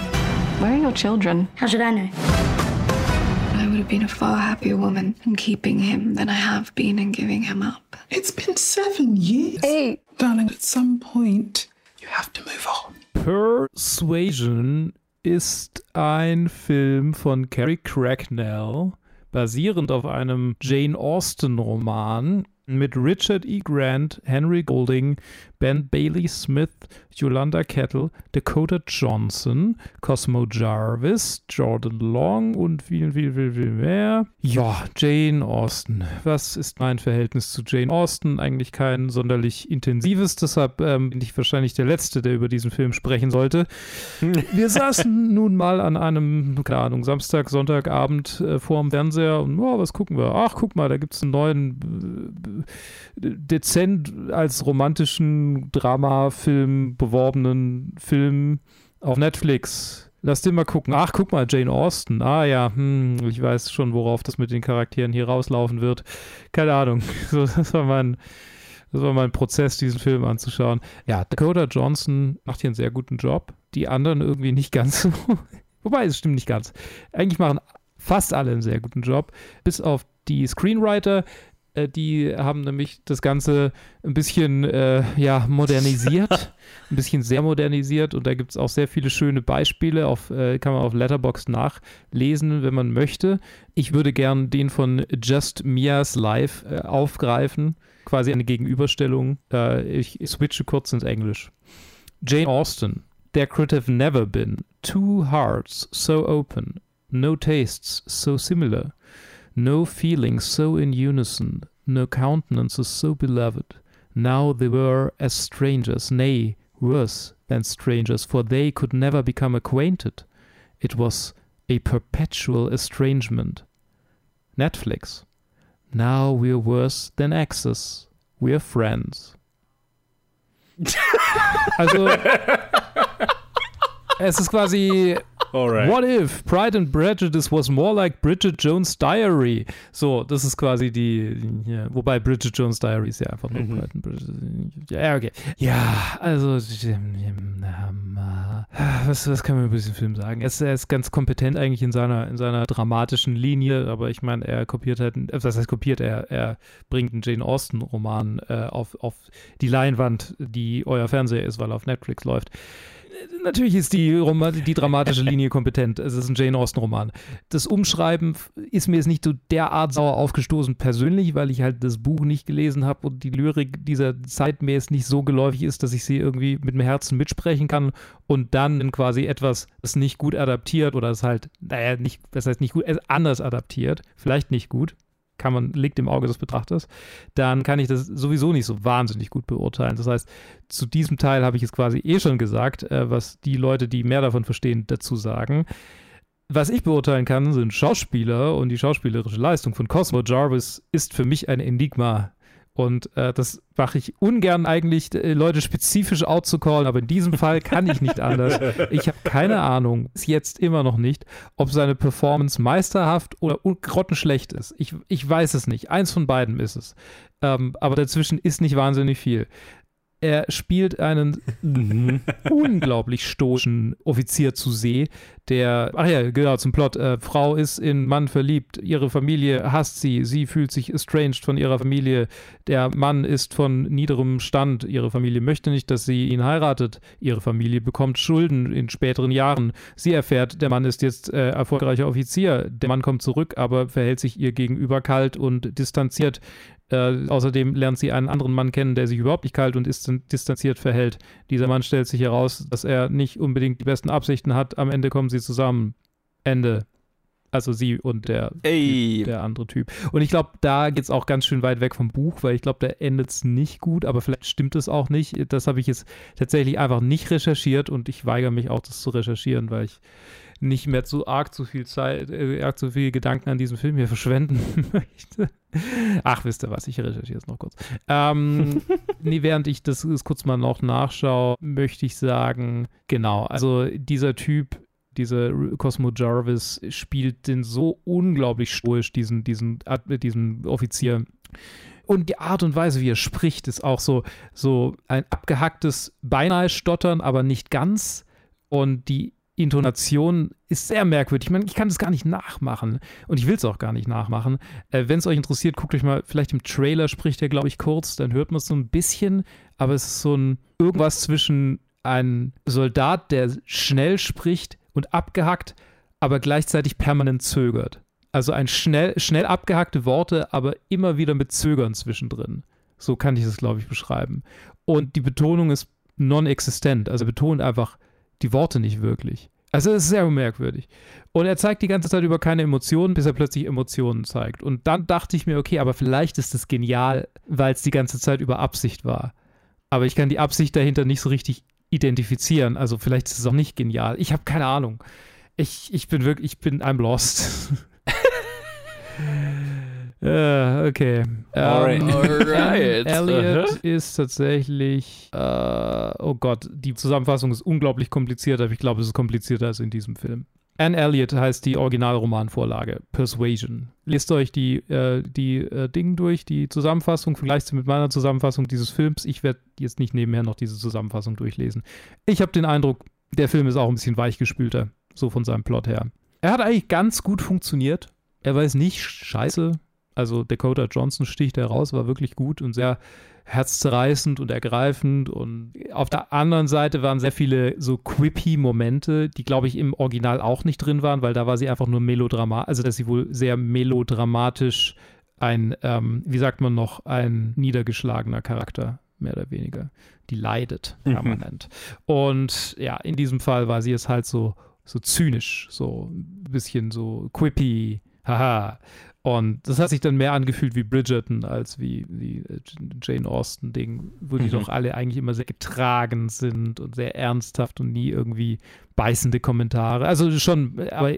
Where are your children? How should I know? I would have been a far happier woman in keeping him than I have been in giving him up. It's been seven years. Eight. Darling, at some point, you have to move on. Persuasion ist ein Film von Carrie Cracknell, basierend auf einem Jane Austen-Roman mit Richard E. Grant, Henry Golding, Ben Bailey Smith, Yolanda Kettle, Dakota Johnson, Cosmo Jarvis, Jordan Long und viel, viel, viel, viel mehr. Ja, Jane Austen. Was ist mein Verhältnis zu Jane Austen? Eigentlich kein sonderlich intensives, deshalb ähm, bin ich wahrscheinlich der Letzte, der über diesen Film sprechen sollte. (laughs) Wir saßen nun mal an einem, keine Ahnung, Samstag, Sonntagabend äh, vor dem Fernseher und oh, was gucken wir? Ach, guck mal, da gibt es einen neuen, äh, dezent als romantischen Dramafilm beworbenen Film auf Netflix. Lass den mal gucken. Ach, guck mal, Jane Austen. Ah ja, hm, ich weiß schon, worauf das mit den Charakteren hier rauslaufen wird. Keine Ahnung. (laughs) So, das war mein, das war mein Prozess, diesen Film anzuschauen. Ja, Dakota Johnson macht hier einen sehr guten Job. Die anderen irgendwie nicht ganz so. (laughs) Wobei, es stimmt nicht ganz. Eigentlich machen fast alle einen sehr guten Job, bis auf die Screenwriter. Äh, die haben nämlich das Ganze ein bisschen äh, ja, modernisiert, (laughs) ein bisschen sehr modernisiert und da gibt es auch sehr viele schöne Beispiele, auf, äh, kann man auf Letterboxd nachlesen, wenn man möchte. Ich würde gern den von Just Mia's Life äh, aufgreifen, quasi eine Gegenüberstellung. Äh, ich switche kurz ins Englisch. Jane Austen. There could have never been two hearts so open, no tastes so similar. No feelings so in unison, no countenances so beloved. Now they were as strangers, nay, worse than strangers, for they could never become acquainted. It was a perpetual estrangement. Netflix. Now we're worse than exes. We're friends. (laughs) Also, es ist quasi Alright. What if Pride and Prejudice was more like Bridget Jones' Diary? So, das ist quasi die, ja, wobei Bridget Jones' Diary ist ja einfach nur Mhm. Pride and Prejudice. Ja, okay. Ja, also, was, was kann man über diesen Film sagen? Er ist, er ist ganz kompetent eigentlich in seiner, in seiner dramatischen Linie, aber ich meine, er kopiert halt, äh, was heißt kopiert, er, er bringt einen Jane Austen-Roman äh, auf, auf die Leinwand, die euer Fernseher ist, weil er auf Netflix läuft. Natürlich ist die, die dramatische Linie kompetent. Es ist ein Jane Austen-Roman. Das Umschreiben ist mir jetzt nicht so derart sauer aufgestoßen persönlich, weil ich halt das Buch nicht gelesen habe und die Lyrik dieser Zeit mir jetzt nicht so geläufig ist, dass ich sie irgendwie mit dem Herzen mitsprechen kann und dann quasi etwas, das nicht gut adaptiert oder es halt, naja, nicht, das heißt nicht gut, anders adaptiert, vielleicht nicht gut, kann man, liegt im Auge des Betrachters, dann kann ich das sowieso nicht so wahnsinnig gut beurteilen. Das heißt, zu diesem Teil habe ich es quasi eh schon gesagt, äh, was die Leute, die mehr davon verstehen, dazu sagen. Was ich beurteilen kann, sind Schauspieler und die schauspielerische Leistung von Cosmo Jarvis ist für mich ein Enigma. Und äh, das mache ich ungern eigentlich, äh, Leute spezifisch out zu callen, aber in diesem Fall kann ich nicht anders. Ich habe keine Ahnung, bis jetzt immer noch nicht, ob seine Performance meisterhaft oder grottenschlecht ist. Ich, ich weiß es nicht. Eins von beiden ist es. Ähm, aber dazwischen ist nicht wahnsinnig viel. Er spielt einen unglaublich stoischen Offizier zu See, der, ach ja, genau, zum Plot. Äh, Frau ist in Mann verliebt, ihre Familie hasst sie, sie fühlt sich estranged von ihrer Familie. Der Mann ist von niederem Stand, ihre Familie möchte nicht, dass sie ihn heiratet. Ihre Familie bekommt Schulden in späteren Jahren. Sie erfährt, der Mann ist jetzt äh, erfolgreicher Offizier. Der Mann kommt zurück, aber verhält sich ihr gegenüber kalt und distanziert. Äh, außerdem lernt sie einen anderen Mann kennen, der sich überhaupt nicht kalt und distan- distanziert verhält. Dieser Mann stellt sich heraus, dass er nicht unbedingt die besten Absichten hat. Am Ende kommen sie zusammen. Ende. Also sie und der, Ey. der andere Typ. Und ich glaube, da geht es auch ganz schön weit weg vom Buch, weil ich glaube, da endet es nicht gut, aber vielleicht stimmt es auch nicht. Das habe ich jetzt tatsächlich einfach nicht recherchiert und ich weigere mich auch, das zu recherchieren, weil ich nicht mehr zu arg zu viel Zeit, äh, arg zu viel Gedanken an diesem Film hier verschwenden (laughs) möchte. Ach, wisst ihr was, ich recherchiere es noch kurz. Ähm, (laughs) nee, während ich das, das kurz mal noch nachschaue, möchte ich sagen, genau, also dieser Typ, dieser Cosmo Jarvis spielt den so unglaublich stoisch, diesen, diesen, diesen Offizier. Und die Art und Weise, wie er spricht, ist auch so, so ein abgehacktes, beinahe Stottern, aber nicht ganz. Und die Intonation ist sehr merkwürdig. Ich meine, ich kann das gar nicht nachmachen und ich will es auch gar nicht nachmachen. Äh, Wenn es euch interessiert, guckt euch mal, vielleicht im Trailer spricht er, glaube ich, kurz, dann hört man es so ein bisschen, aber es ist so ein irgendwas zwischen ein Soldat, der schnell spricht und abgehackt, aber gleichzeitig permanent zögert. Also ein schnell, schnell abgehackte Worte, aber immer wieder mit Zögern zwischendrin. So kann ich das, glaube ich, beschreiben. Und die Betonung ist non-existent. Also betont einfach die Worte nicht wirklich. Also es ist sehr merkwürdig. Und er zeigt die ganze Zeit über keine Emotionen, bis er plötzlich Emotionen zeigt. Und dann dachte ich mir, okay, aber vielleicht ist das genial, weil es die ganze Zeit über Absicht war. Aber ich kann die Absicht dahinter nicht so richtig identifizieren. Also vielleicht ist es auch nicht genial. Ich habe keine Ahnung. Ich, ich bin wirklich, ich bin, I'm lost. (laughs) (laughs) Äh, okay. Alright. Ähm, Alright. (laughs) Elliot Aha. ist tatsächlich, äh, oh Gott, die Zusammenfassung ist unglaublich kompliziert, aber ich glaube, es ist komplizierter als in diesem Film. Anne Elliot heißt die Originalromanvorlage, Persuasion. Lest euch die, äh, die äh, Dinge durch, die Zusammenfassung, vergleicht sie mit meiner Zusammenfassung dieses Films. Ich werde jetzt nicht nebenher noch diese Zusammenfassung durchlesen. Ich habe den Eindruck, der Film ist auch ein bisschen weichgespülter so von seinem Plot her. Er hat eigentlich ganz gut funktioniert. Er war jetzt nicht scheiße. Also Dakota Johnson sticht heraus, war wirklich gut und sehr herzzerreißend und ergreifend. Und auf der anderen Seite waren sehr viele so quippy Momente, die, glaube ich, im Original auch nicht drin waren, weil da war sie einfach nur melodramatisch, also dass sie wohl sehr melodramatisch ein, ähm, wie sagt man noch, ein niedergeschlagener Charakter, mehr oder weniger. Die leidet Mhm. permanent. Und ja, in diesem Fall war sie es halt so, so zynisch, so ein bisschen so quippy, haha. Und das hat sich dann mehr angefühlt wie Bridgerton als wie, wie äh, Jane Austen-Ding, wo die Mhm. doch alle eigentlich immer sehr getragen sind und sehr ernsthaft und nie irgendwie beißende Kommentare. Also schon, aber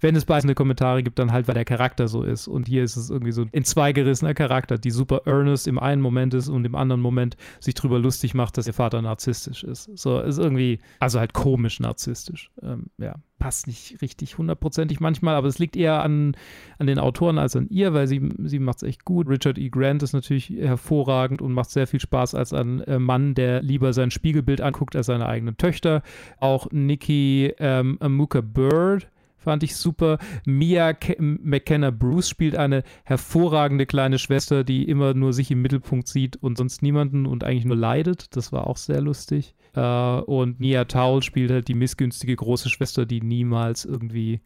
wenn es beißende Kommentare gibt, dann halt, weil der Charakter so ist. Und hier ist es irgendwie so ein zweigerissener Charakter, die super earnest im einen Moment ist und im anderen Moment sich drüber lustig macht, dass ihr Vater narzisstisch ist. So ist irgendwie, also halt komisch narzisstisch. Ähm, ja, passt nicht richtig hundertprozentig manchmal, aber es liegt eher an, an den Autoren als an ihr, weil sie, sie macht es echt gut. Richard E. Grant ist natürlich hervorragend und macht sehr viel Spaß als ein äh, Mann, der lieber sein Spiegelbild anguckt als seine eigenen Töchter. Auch Nikki ähm, Amuka Bird fand ich super. Mia Ke McKenna Bruce spielt eine hervorragende kleine Schwester, die immer nur sich im Mittelpunkt sieht und sonst niemanden und eigentlich nur leidet. Das war auch sehr lustig. Äh, und Nia Towle spielt halt die missgünstige große Schwester, die niemals irgendwie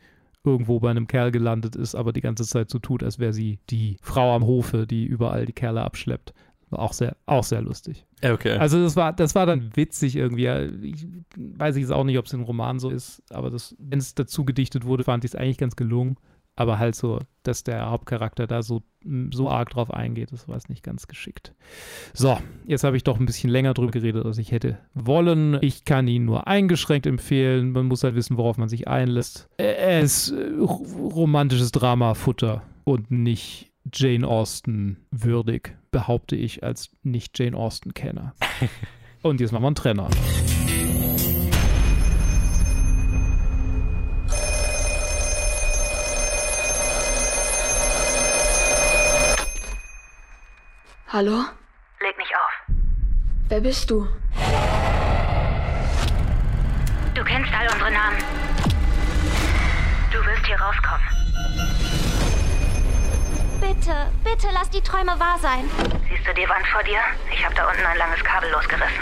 irgendwo bei einem Kerl gelandet ist, aber die ganze Zeit so tut, als wäre sie die Frau am Hofe, die überall die Kerle abschleppt. War auch sehr, auch sehr lustig. Okay. Also das war, das war dann witzig irgendwie. Ich weiß jetzt auch nicht, ob es im Roman so ist, aber wenn es dazu gedichtet wurde, fand ich es eigentlich ganz gelungen. Aber halt so, dass der Hauptcharakter da so, so arg drauf eingeht, das war es nicht ganz geschickt. So, jetzt habe ich doch ein bisschen länger drüber geredet, als ich hätte wollen. Ich kann ihn nur eingeschränkt empfehlen. Man muss halt wissen, worauf man sich einlässt. Er ist äh, romantisches Drama-Futter und nicht Jane Austen würdig, behaupte ich als nicht Jane Austen-Kenner. (laughs) Und jetzt machen wir einen Trenner. Hallo? Leg nicht auf. Wer bist du? Du kennst all unsere Namen. Du wirst hier rauskommen. Bitte, bitte lass die Träume wahr sein. Siehst du die Wand vor dir? Ich habe da unten ein langes Kabel losgerissen.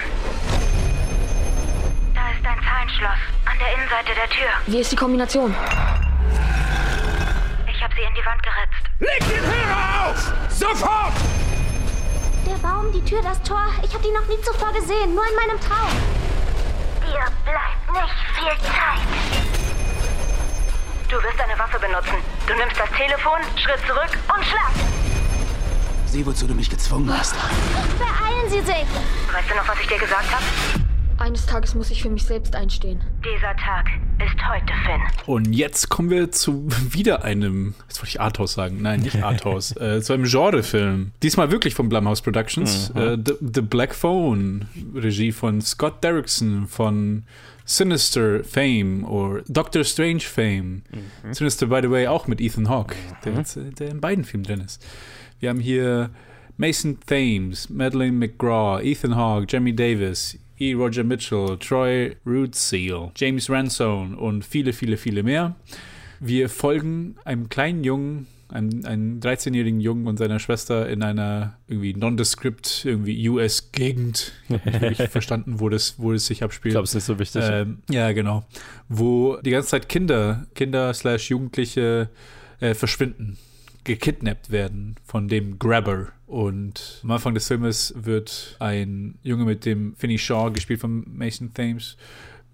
Da ist ein Zahlenschloss an der Innenseite der Tür. Wie ist die Kombination? Ich habe sie in die Wand geritzt. Leg den Hörer auf! Sofort! Der Baum, die Tür, das Tor. Ich habe die noch nie zuvor gesehen, nur in meinem Traum. Dir bleibt nicht viel Zeit. Du wirst eine Waffe benutzen. Du nimmst das Telefon, Schritt zurück und schlag. Sieh, wozu du mich gezwungen hast. Beeilen Sie sich! Weißt du noch, was ich dir gesagt habe? Eines Tages muss ich für mich selbst einstehen. Dieser Tag ist heute, Finn. Und jetzt kommen wir zu wieder einem, jetzt wollte ich Arthouse sagen, nein, nicht Arthouse, (laughs) äh, zu einem Genrefilm. Diesmal wirklich von Blumhouse Productions. Mhm. Äh, The, The Black Phone, Regie von Scott Derrickson von Sinister Fame oder Doctor Strange Fame. Mhm. Sinister, by the way, auch mit Ethan Hawke, der, jetzt, äh, der in beiden Filmen drin ist. Wir haben hier Mason Thames, Madeleine McGraw, Ethan Hawke, Jamie Davis, E. Roger Mitchell, Troy Rootseal, James Ransone und viele, viele, viele mehr. Wir folgen einem kleinen Jungen, einem, einem 13-jährigen Jungen und seiner Schwester in einer irgendwie nondescript, irgendwie US-Gegend. Ich habe nicht (laughs) verstanden, wo das, wo es sich abspielt. Ich glaube, es ist nicht so wichtig. Ähm, ja, genau. Wo die ganze Zeit Kinder, Kinder slash Jugendliche äh, verschwinden, gekidnappt werden von dem Grabber. Und am Anfang des Filmes wird ein Junge mit dem Finney Shaw, gespielt von Mason Thames,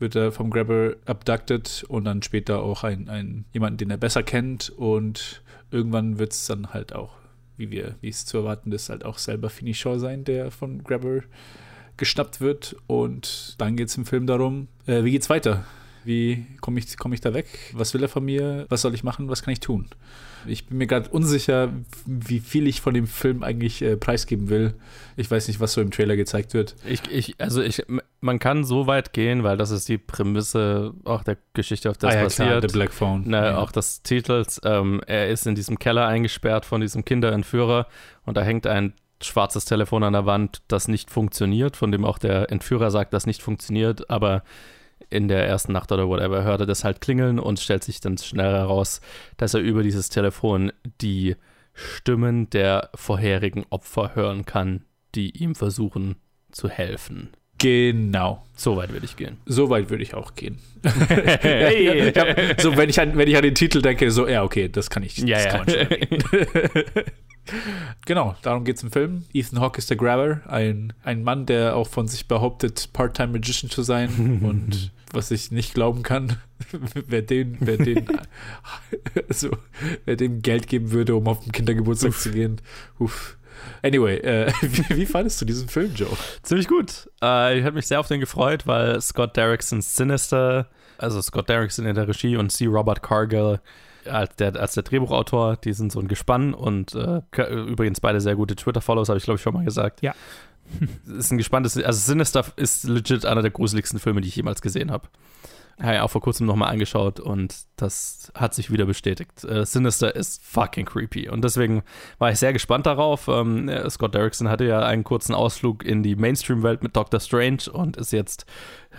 wird er vom Grabber abducted und dann später auch ein, ein jemanden, den er besser kennt. Und irgendwann wird es dann halt auch, wie wir, wie es zu erwarten ist, halt auch selber Finney sein, der vom Grabber geschnappt wird. Und dann geht es im Film darum, äh, wie geht's weiter? Wie komme ich, komm ich da weg? Was will er von mir? Was soll ich machen? Was kann ich tun? Ich bin mir gerade unsicher, wie viel ich von dem Film eigentlich äh, preisgeben will. Ich weiß nicht, was so im Trailer gezeigt wird. Ich, ich, also ich, man kann so weit gehen, weil das ist die Prämisse auch der Geschichte, auf das Ah ja, passiert. klar, The Black Phone. Ne, Ja. Auch des Titels. Ähm, er ist in diesem Keller eingesperrt von diesem Kinderentführer und da hängt ein schwarzes Telefon an der Wand, das nicht funktioniert, von dem auch der Entführer sagt, das nicht funktioniert, aber in der ersten Nacht oder whatever hört er das halt klingeln und stellt sich dann schnell heraus, dass er über dieses Telefon die Stimmen der vorherigen Opfer hören kann, die ihm versuchen zu helfen. Genau. So weit würde ich gehen. So weit würde ich auch gehen. (laughs) hey, ich hab, so, wenn ich, an, wenn ich an den Titel denke, so, ja, okay, das kann ich. Ja, das ja. kann man schon. (laughs) genau, darum geht es im Film. Ethan Hawke ist der Grabber, ein, ein Mann, der auch von sich behauptet, Part-Time Magician zu sein (laughs) und was ich nicht glauben kann, (laughs) wer den, wer den, (laughs) also, wer dem Geld geben würde, um auf den Kindergeburtstag Uff. zu gehen. Uff. Anyway, äh, wie, wie fandest du diesen Film, Joe? Ziemlich gut. Äh, ich habe mich sehr auf den gefreut, weil Scott Derricksons Sinister, also Scott Derrickson in der Regie und C. Robert Cargill als der, als der Drehbuchautor, die sind so ein Gespann und äh, übrigens beide sehr gute Twitter-Follows, habe ich glaube ich schon mal gesagt. Ja. (laughs) ist ein gespanntes, also Sinister ist legit einer der gruseligsten Filme, die ich jemals gesehen habe. Habe ich auch vor kurzem nochmal angeschaut und das hat sich wieder bestätigt. Äh, Sinister ist fucking creepy und deswegen war ich sehr gespannt darauf. Ähm, äh, Scott Derrickson hatte ja einen kurzen Ausflug in die Mainstream-Welt mit Doctor Strange und ist jetzt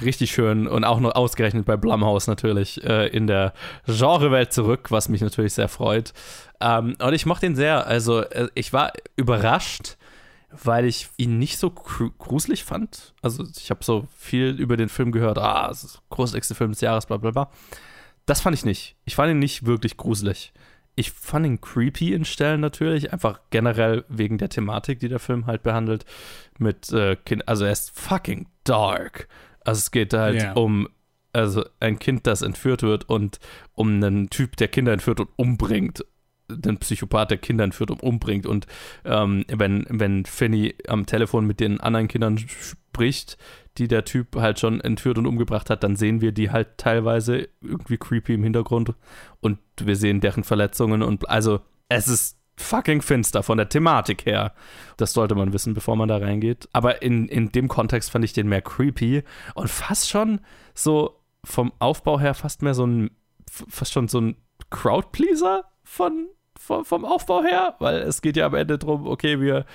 richtig schön und auch noch ausgerechnet bei Blumhouse natürlich äh, in der Genrewelt zurück, was mich natürlich sehr freut. Ähm, und ich mochte ihn sehr. Also äh, ich war überrascht, weil ich ihn nicht so gru- gruselig fand. Also ich habe so viel über den Film gehört, ah, es ist der gruseligste Film des Jahres, bla bla bla. Das fand ich nicht. Ich fand ihn nicht wirklich gruselig. Ich fand ihn creepy in Stellen natürlich, einfach generell wegen der Thematik, die der Film halt behandelt. Mit äh, Kind, also er ist fucking dark. Also es geht halt Ja. um also ein Kind, das entführt wird und um einen Typ, der Kinder entführt und umbringt. Den Psychopath, der Kinder entführt und umbringt. Und ähm, wenn, wenn Finny am Telefon mit den anderen Kindern spricht, die der Typ halt schon entführt und umgebracht hat, dann sehen wir die halt teilweise irgendwie creepy im Hintergrund und wir sehen deren Verletzungen und also es ist fucking finster von der Thematik her. Das sollte man wissen, bevor man da reingeht. Aber in, in dem Kontext fand ich den mehr creepy und fast schon so vom Aufbau her fast mehr so ein, fast schon so ein Crowdpleaser von, vom, vom Aufbau her, weil es geht ja am Ende drum, okay, wir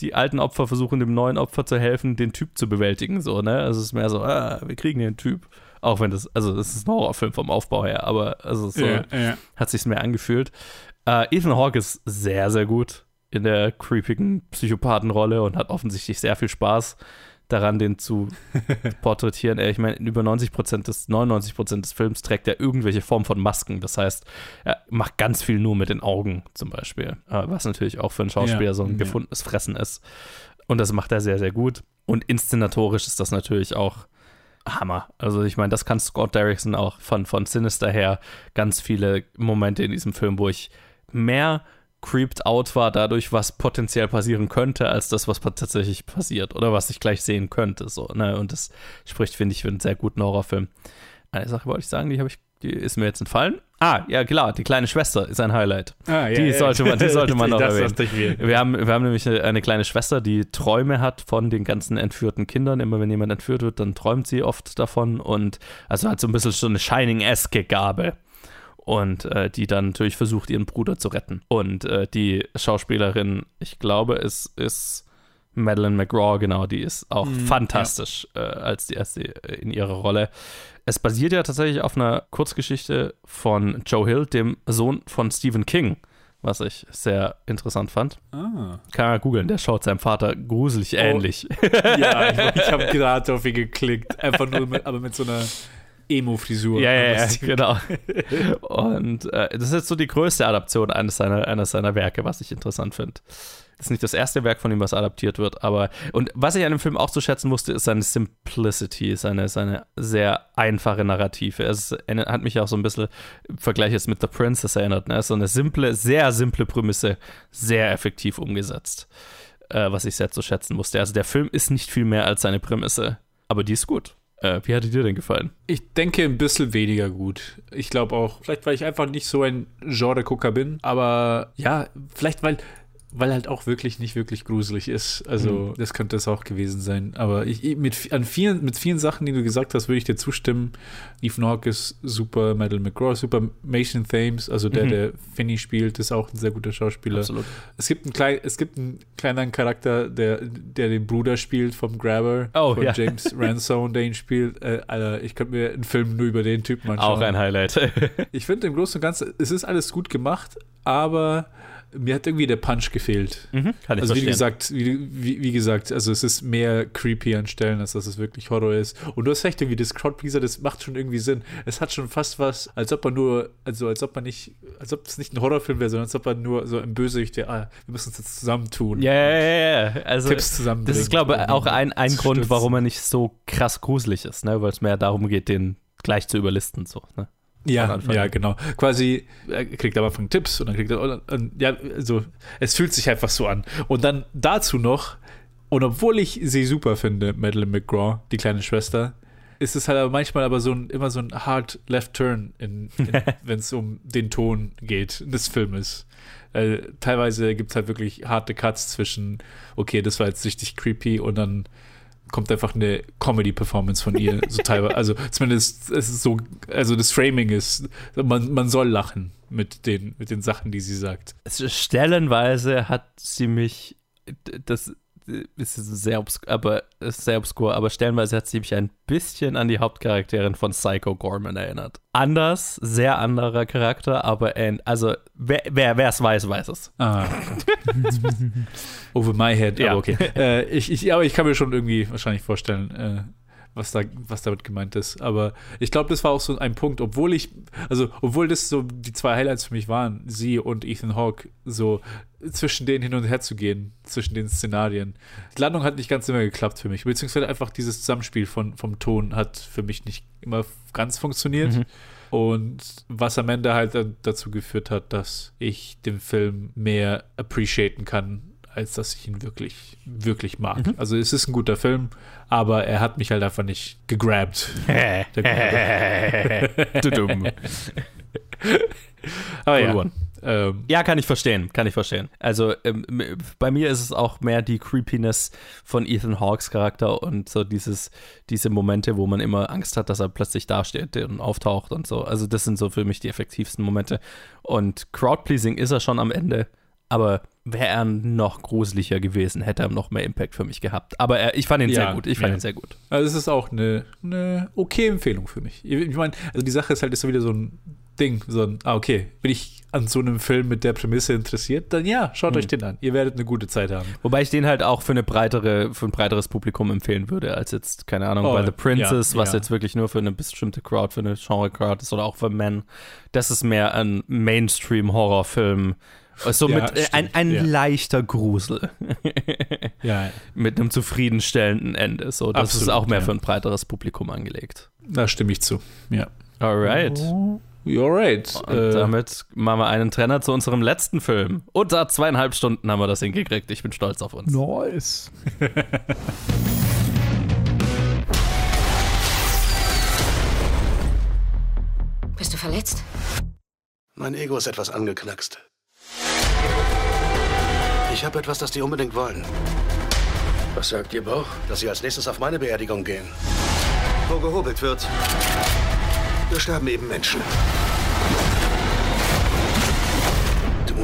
die alten Opfer versuchen dem neuen Opfer zu helfen, den Typ zu bewältigen, so, ne? Also es ist mehr so, ah, wir kriegen den Typ. Auch wenn das, also das ist ein Horrorfilm vom Aufbau her, aber also so Ja, ja. hat sich's mehr angefühlt. Äh, Ethan Hawke ist sehr, sehr gut in der creepigen Psychopathenrolle und hat offensichtlich sehr viel Spaß daran, den zu (laughs) porträtieren. Ich meine, in über 90 Prozent des, 99 Prozent des Films trägt er irgendwelche Form von Masken. Das heißt, er macht ganz viel nur mit den Augen zum Beispiel. Äh, Was natürlich auch für einen Schauspieler Ja, so ein ja. gefundenes Fressen ist. Und das macht er sehr, sehr gut. Und inszenatorisch ist das natürlich auch Hammer. Also ich meine, das kann Scott Derrickson auch von, von Sinister her ganz viele Momente in diesem Film, wo ich mehr creeped out war dadurch, was potenziell passieren könnte, als das, was tatsächlich passiert oder was ich gleich sehen könnte. So, ne? Und das spricht, finde ich, für einen sehr guten Horrorfilm. Eine Sache wollte ich sagen, die habe ich, die ist mir jetzt entfallen. Ah, ja klar, die kleine Schwester ist ein Highlight. Ah, ja, die ja. sollte man, die sollte man (laughs) noch Das erwähnen. Wir haben, wir haben nämlich eine, eine kleine Schwester, die Träume hat von den ganzen entführten Kindern. Immer wenn jemand entführt wird, dann träumt sie oft davon und also hat so ein bisschen so eine Shining-eske Gabe. Und äh, die dann natürlich versucht, ihren Bruder zu retten. Und äh, die Schauspielerin, ich glaube, es ist Madeleine McGraw, genau, die ist auch Mhm, fantastisch äh, als die erste in ihrer Rolle. Es basiert ja tatsächlich auf einer Kurzgeschichte von Joe Hill, dem Sohn von Stephen King, was ich sehr interessant fand. Ah. Kann man googeln, der schaut seinem Vater gruselig ähnlich. Ja, (laughs) ich, ich habe gerade auf ihn geklickt. Einfach nur, mit, aber mit so einer Emo-Frisur. Ja, ja, ja, genau. Und äh, das ist jetzt so die größte Adaption eines seiner, eines seiner Werke, was ich interessant finde. Das ist nicht das erste Werk von ihm, was adaptiert wird, aber und was ich an dem Film auch zu schätzen musste, ist seine Simplicity, seine, seine sehr einfache Narrative. Es hat mich auch so ein bisschen im Vergleich jetzt mit The Princess erinnert. Ne? So eine simple, sehr simple Prämisse, sehr effektiv umgesetzt, äh, was ich sehr zu schätzen musste. Also der Film ist nicht viel mehr als seine Prämisse, aber die ist gut. Äh, wie hat dir denn gefallen? Ich denke ein bisschen weniger gut. Ich glaube auch, vielleicht weil ich einfach nicht so ein Genre-Gucker bin, aber ja, vielleicht weil weil halt auch wirklich nicht wirklich gruselig ist. Also, Mhm. das könnte es auch gewesen sein. Aber ich, mit, an vielen, mit vielen Sachen, die du gesagt hast, würde ich dir zustimmen. Ethan Hawke ist super, Madeline McGraw super, Mason Thames, also der, Mhm. der Finney spielt, ist auch ein sehr guter Schauspieler. Absolut. Es gibt einen, klein, es gibt einen kleineren Charakter, der, der den Bruder spielt vom Grabber, Oh, von ja. James (laughs) Ransone, der ihn spielt. Äh, Alter, ich könnte mir einen Film nur über den Typen anschauen. Auch ein Highlight. Ich finde im Großen und Ganzen, es ist alles gut gemacht, aber mir hat irgendwie der Punch gefehlt. Mhm, kann ich also wie verstehen. gesagt, wie, wie, wie gesagt, also es ist mehr creepy an Stellen, als dass es wirklich Horror ist. Und du hast recht, irgendwie das Crowdpleaser, das macht schon irgendwie Sinn. Es hat schon fast was, als ob man nur, also als ob man nicht, als ob es nicht ein Horrorfilm wäre, sondern als ob man nur so ein Bösewicht wäre, ah, wir müssen uns jetzt zusammentun. Ja, ja, ja, ja. Also, Tipps zusammenbringen. Das ist, glaube ich, auch ein, ein Grund, stützen. warum er nicht so krass gruselig ist, ne? weil es mehr darum geht, den gleich zu überlisten. So, ne? Ja, ja, genau. Quasi, er kriegt am Anfang Tipps und dann kriegt er, und, und, ja, also, es fühlt sich einfach so an. Und dann dazu noch, und obwohl ich sie super finde, Madeleine McGraw, die kleine Schwester, ist es halt aber manchmal aber so ein, immer so ein hard left turn, in, in, (laughs) wenn es um den Ton geht des Filmes. Äh, teilweise gibt es halt wirklich harte Cuts zwischen, okay, das war jetzt richtig creepy und dann kommt einfach eine Comedy-Performance von ihr, so teilweise. Also zumindest es ist so, also das Framing ist, man, man soll lachen mit den, mit den Sachen, die sie sagt. Stellenweise hat sie mich, das ist sehr obskur, aber ist sehr obskur, aber stellenweise hat sie mich ein bisschen an die Hauptcharakterin von Psycho Gorman erinnert. Anders, sehr anderer Charakter, aber ähn- also wer wer es weiß, weiß es. Ah, (laughs) Over my head, Ja. aber okay. Äh, ich, ich, aber ich kann mir schon irgendwie wahrscheinlich vorstellen, äh, was, da, was damit gemeint ist. Aber ich glaube, das war auch so ein Punkt, obwohl ich, also obwohl das so die zwei Highlights für mich waren, sie und Ethan Hawke, so zwischen denen hin und her zu gehen, zwischen den Szenarien. Die Landung hat nicht ganz immer geklappt für mich, beziehungsweise einfach dieses Zusammenspiel von, vom Ton hat für mich nicht immer ganz funktioniert. Mhm. Und was am Ende halt dazu geführt hat, dass ich den Film mehr appreciaten kann, als dass ich ihn wirklich, wirklich mag. Mhm. Also es ist ein guter Film, aber er hat mich halt einfach nicht gegrabt. (laughs) Der (laughs) aber ja. Ähm, Ja, kann ich verstehen, kann ich verstehen. Also ähm, bei mir ist es auch mehr die Creepiness von Ethan Hawks Charakter und so dieses, diese Momente, wo man immer Angst hat, dass er plötzlich dasteht und auftaucht und so. Also das sind so für mich die effektivsten Momente. Und Crowdpleasing ist er schon am Ende, aber wäre er noch gruseliger gewesen, hätte er noch mehr Impact für mich gehabt. Aber er, ich fand ihn Ja, sehr gut, ich fand ja. ihn sehr gut. Also es ist auch eine, eine okay Empfehlung für mich. Ich meine, also die Sache ist halt ist so wieder so ein Ding, so ein, ah, okay, bin ich an so einem Film mit der Prämisse interessiert, dann ja, schaut Hm. euch den an. Ihr werdet eine gute Zeit haben. Wobei ich den halt auch für eine breitere, für ein breiteres Publikum empfehlen würde, als jetzt, keine Ahnung, Oh, bei The Princess, ja, was ja. jetzt wirklich nur für eine bestimmte Crowd, für eine Genre-Crowd ist oder auch für Men. Das ist mehr ein Mainstream-Horrorfilm. So Ja, mit äh, ein, ein ja. leichter Grusel. (laughs) Ja. Mit einem zufriedenstellenden Ende. So, das ist Absolut, auch mehr für ein breiteres Publikum angelegt. Da stimme ich zu. Ja. Alright. You're right. Und Äh, damit machen wir einen Trenner zu unserem letzten Film. Unter zweieinhalb Stunden haben wir das hingekriegt. Ich bin stolz auf uns. Nice. (laughs) Bist du verletzt? Mein Ego ist etwas angeknackst. Ich habe etwas, das die unbedingt wollen. Was sagt Ihr Bauch? Dass sie als nächstes auf meine Beerdigung gehen. Wo gehobelt wird, wir sterben eben Menschen.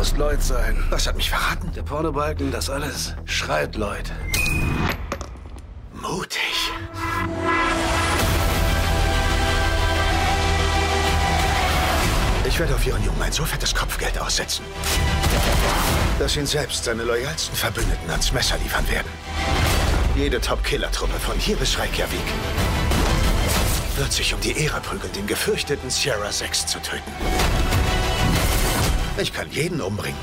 Du musst Lloyd sein. Was hat mich verraten? Der Pornobalken, das alles. Schreit Lloyd. Mutig. Ich werde auf Ihren Jungen ein so fettes Kopfgeld aussetzen, dass ihn selbst seine loyalsten Verbündeten ans Messer liefern werden. Jede Top-Killer-Truppe von hier bis Reykjavik wird sich um die Ehre prügeln, den gefürchteten Sierra 6 zu töten. Ich kann jeden umbringen.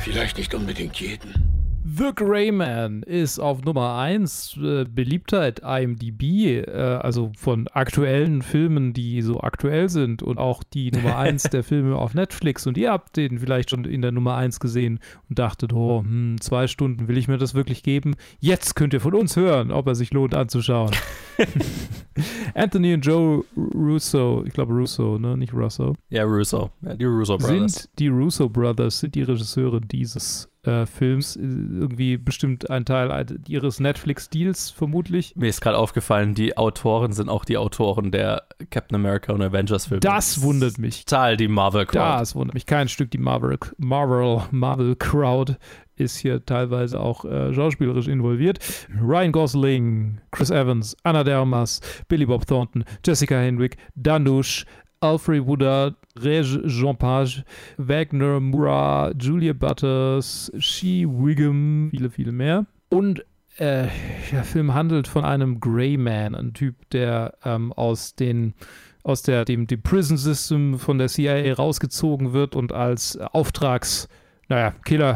Vielleicht nicht unbedingt jeden. The Grey Man ist auf Nummer 1 äh, Beliebtheit IMDb, äh, also von aktuellen Filmen, die so aktuell sind und auch die Nummer (laughs) 1 der Filme auf Netflix und ihr habt den vielleicht schon in der Nummer 1 gesehen und dachtet, oh, hm, zwei Stunden, will ich mir das wirklich geben? Jetzt könnt ihr von uns hören, ob er sich lohnt anzuschauen. (laughs) Anthony und Joe Russo, ich glaube Russo, ne, nicht Russo. Ja, Russo, ja, die Russo Brothers. Sind die Russo Brothers, sind die Regisseure dieses äh, Films, irgendwie bestimmt ein Teil ihres Netflix-Deals vermutlich. Mir ist gerade aufgefallen, die Autoren sind auch die Autoren der Captain America und Avengers-Filme. Das wundert mich. Total die Marvel-Crowd. Das wundert mich kein Stück. Die Marvel, Marvel, Marvel Crowd ist hier teilweise auch äh, schauspielerisch involviert. Ryan Gosling, Chris Evans, Anna Dermas, Billy Bob Thornton, Jessica Henwick, Danush, Alfred Woodard, Reg Jean Page, Wagner Mura, Julia Butters, She Wiggum, viele, viele mehr. Und äh, der Film handelt von einem Grey Man, ein Typ, der ähm, aus den aus der, dem, dem Prison System von der CIA rausgezogen wird und als Auftrags, naja,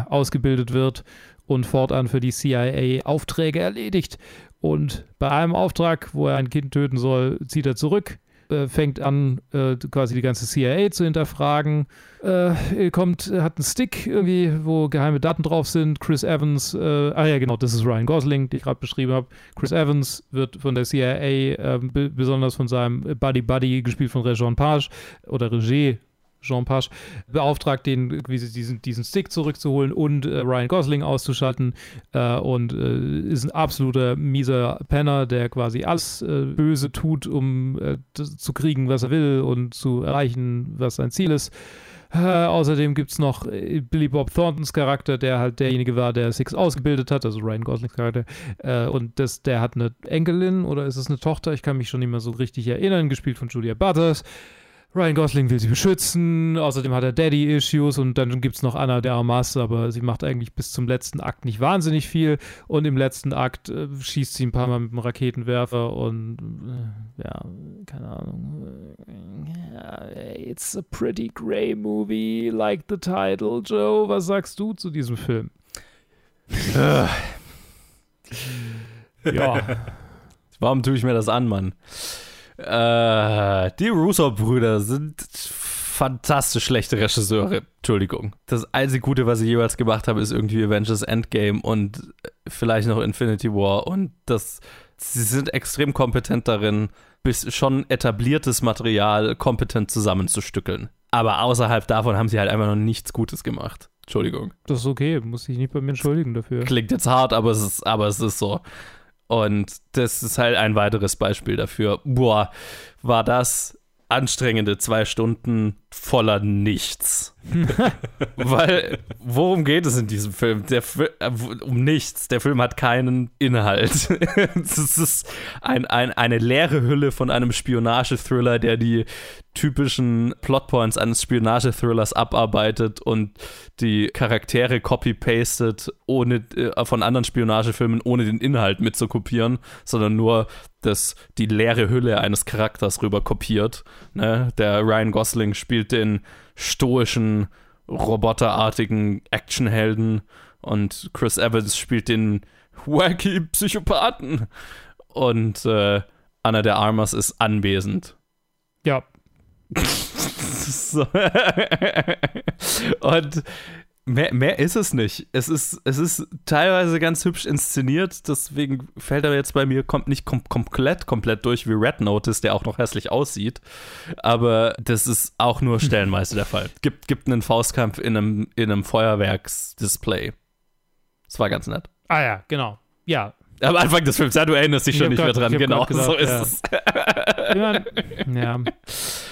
ausgebildet wird und fortan für die CIA Aufträge erledigt. Und bei einem Auftrag, wo er ein Kind töten soll, zieht er zurück äh, fängt an, äh, quasi die ganze CIA zu hinterfragen. Äh, kommt, hat einen Stick irgendwie, wo geheime Daten drauf sind. Chris Evans, äh, ah ja, genau, das ist Ryan Gosling, den ich gerade beschrieben habe. Chris Evans wird von der CIA ähm, besonders von seinem Buddy Buddy, gespielt von Rejon Page oder Reger Jean Pasch, beauftragt, den diesen, diesen Stick zurückzuholen und äh, Ryan Gosling auszuschalten äh, und äh, ist ein absoluter mieser Penner, der quasi alles äh, Böse tut, um äh, zu kriegen, was er will und zu erreichen, was sein Ziel ist. Äh, außerdem gibt es noch Billy Bob Thorntons Charakter, der halt derjenige war, der Six ausgebildet hat, also Ryan Goslings Charakter. und das, der hat eine Enkelin oder ist es eine Tochter? Ich kann mich schon nicht mehr so richtig erinnern, gespielt von Julia Butters. Ryan Gosling will sie beschützen, außerdem hat er Daddy-Issues und dann gibt es noch Anna de Armas, aber sie macht eigentlich bis zum letzten Akt nicht wahnsinnig viel und im letzten Akt äh, schießt sie ein paar Mal mit dem Raketenwerfer und äh, ja, keine Ahnung. It's a pretty grey movie, like the title. Joe, was sagst du zu diesem Film? ja. Warum tue ich mir das an, Mann? Äh, die Russo-Brüder sind fantastisch schlechte Regisseure. Entschuldigung. Das einzige Gute, was sie jeweils gemacht haben, ist irgendwie Avengers Endgame und vielleicht noch Infinity War. Und das, sie sind extrem kompetent darin, bis schon etabliertes Material kompetent zusammenzustückeln. Aber außerhalb davon haben sie halt einfach noch nichts Gutes gemacht. Entschuldigung. Das ist okay, muss ich nicht bei mir entschuldigen dafür. Klingt jetzt hart, aber es ist, aber es ist so. Und das ist halt ein weiteres Beispiel dafür. Boah, war das anstrengende zwei Stunden voller Nichts. (laughs) Weil, worum geht es in diesem Film? Der, äh, um nichts. Der Film hat keinen Inhalt. (laughs) Es ist ein, ein, eine leere Hülle von einem Spionage-Thriller, der die typischen Plotpoints eines Spionage-Thrillers abarbeitet und die Charaktere copy-pastet ohne, äh, von anderen Spionagefilmen, ohne den Inhalt mitzukopieren, sondern nur das, die leere Hülle eines Charakters rüber kopiert. Ne? Der Ryan Gosling spielt den stoischen, roboterartigen Actionhelden und Chris Evans spielt den wacky Psychopathen. Und äh, Anna der Armas ist anwesend. Ja. (laughs) so. und Mehr, mehr ist es nicht. Es ist, es ist teilweise ganz hübsch inszeniert, deswegen fällt er jetzt bei mir kommt nicht kom komplett, komplett durch wie Red Notice, der auch noch hässlich aussieht. Aber das ist auch nur (laughs) stellenweise der Fall. Gibt, gibt einen Faustkampf in einem, in einem Feuerwerksdisplay. Das war ganz nett. Ah ja, genau. Ja. Am Anfang des Films, ja, du erinnerst dich schon nicht grad, mehr dran, genau. Gedacht, so ist ja. es. ja. Ja, (laughs)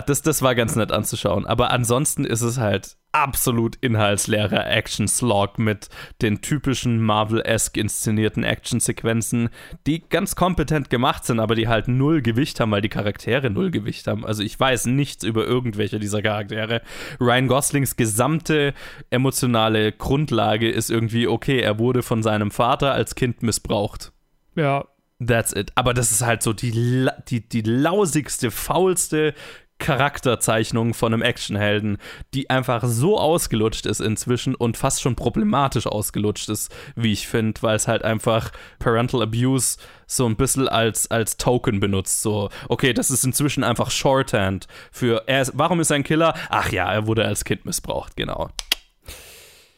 das, das war ganz nett anzuschauen. Aber ansonsten ist es halt absolut inhaltsleerer Action-Slog mit den typischen Marvel-esque inszenierten Action-Sequenzen, die ganz kompetent gemacht sind, aber die halt null Gewicht haben, weil die Charaktere null Gewicht haben. Also ich weiß nichts über irgendwelche dieser Charaktere. Ryan Goslings gesamte emotionale Grundlage ist irgendwie, okay, er wurde von seinem Vater als Kind missbraucht. Ja, That's it. Aber das ist halt so die, die, die lausigste, faulste, Charakterzeichnung von einem Actionhelden, die einfach so ausgelutscht ist inzwischen und fast schon problematisch ausgelutscht ist, wie ich finde, weil es halt einfach Parental Abuse so ein bisschen als, als Token benutzt. So, okay, das ist inzwischen einfach Shorthand für, er ist, warum ist er ein Killer? Ach ja, er wurde als Kind missbraucht, genau.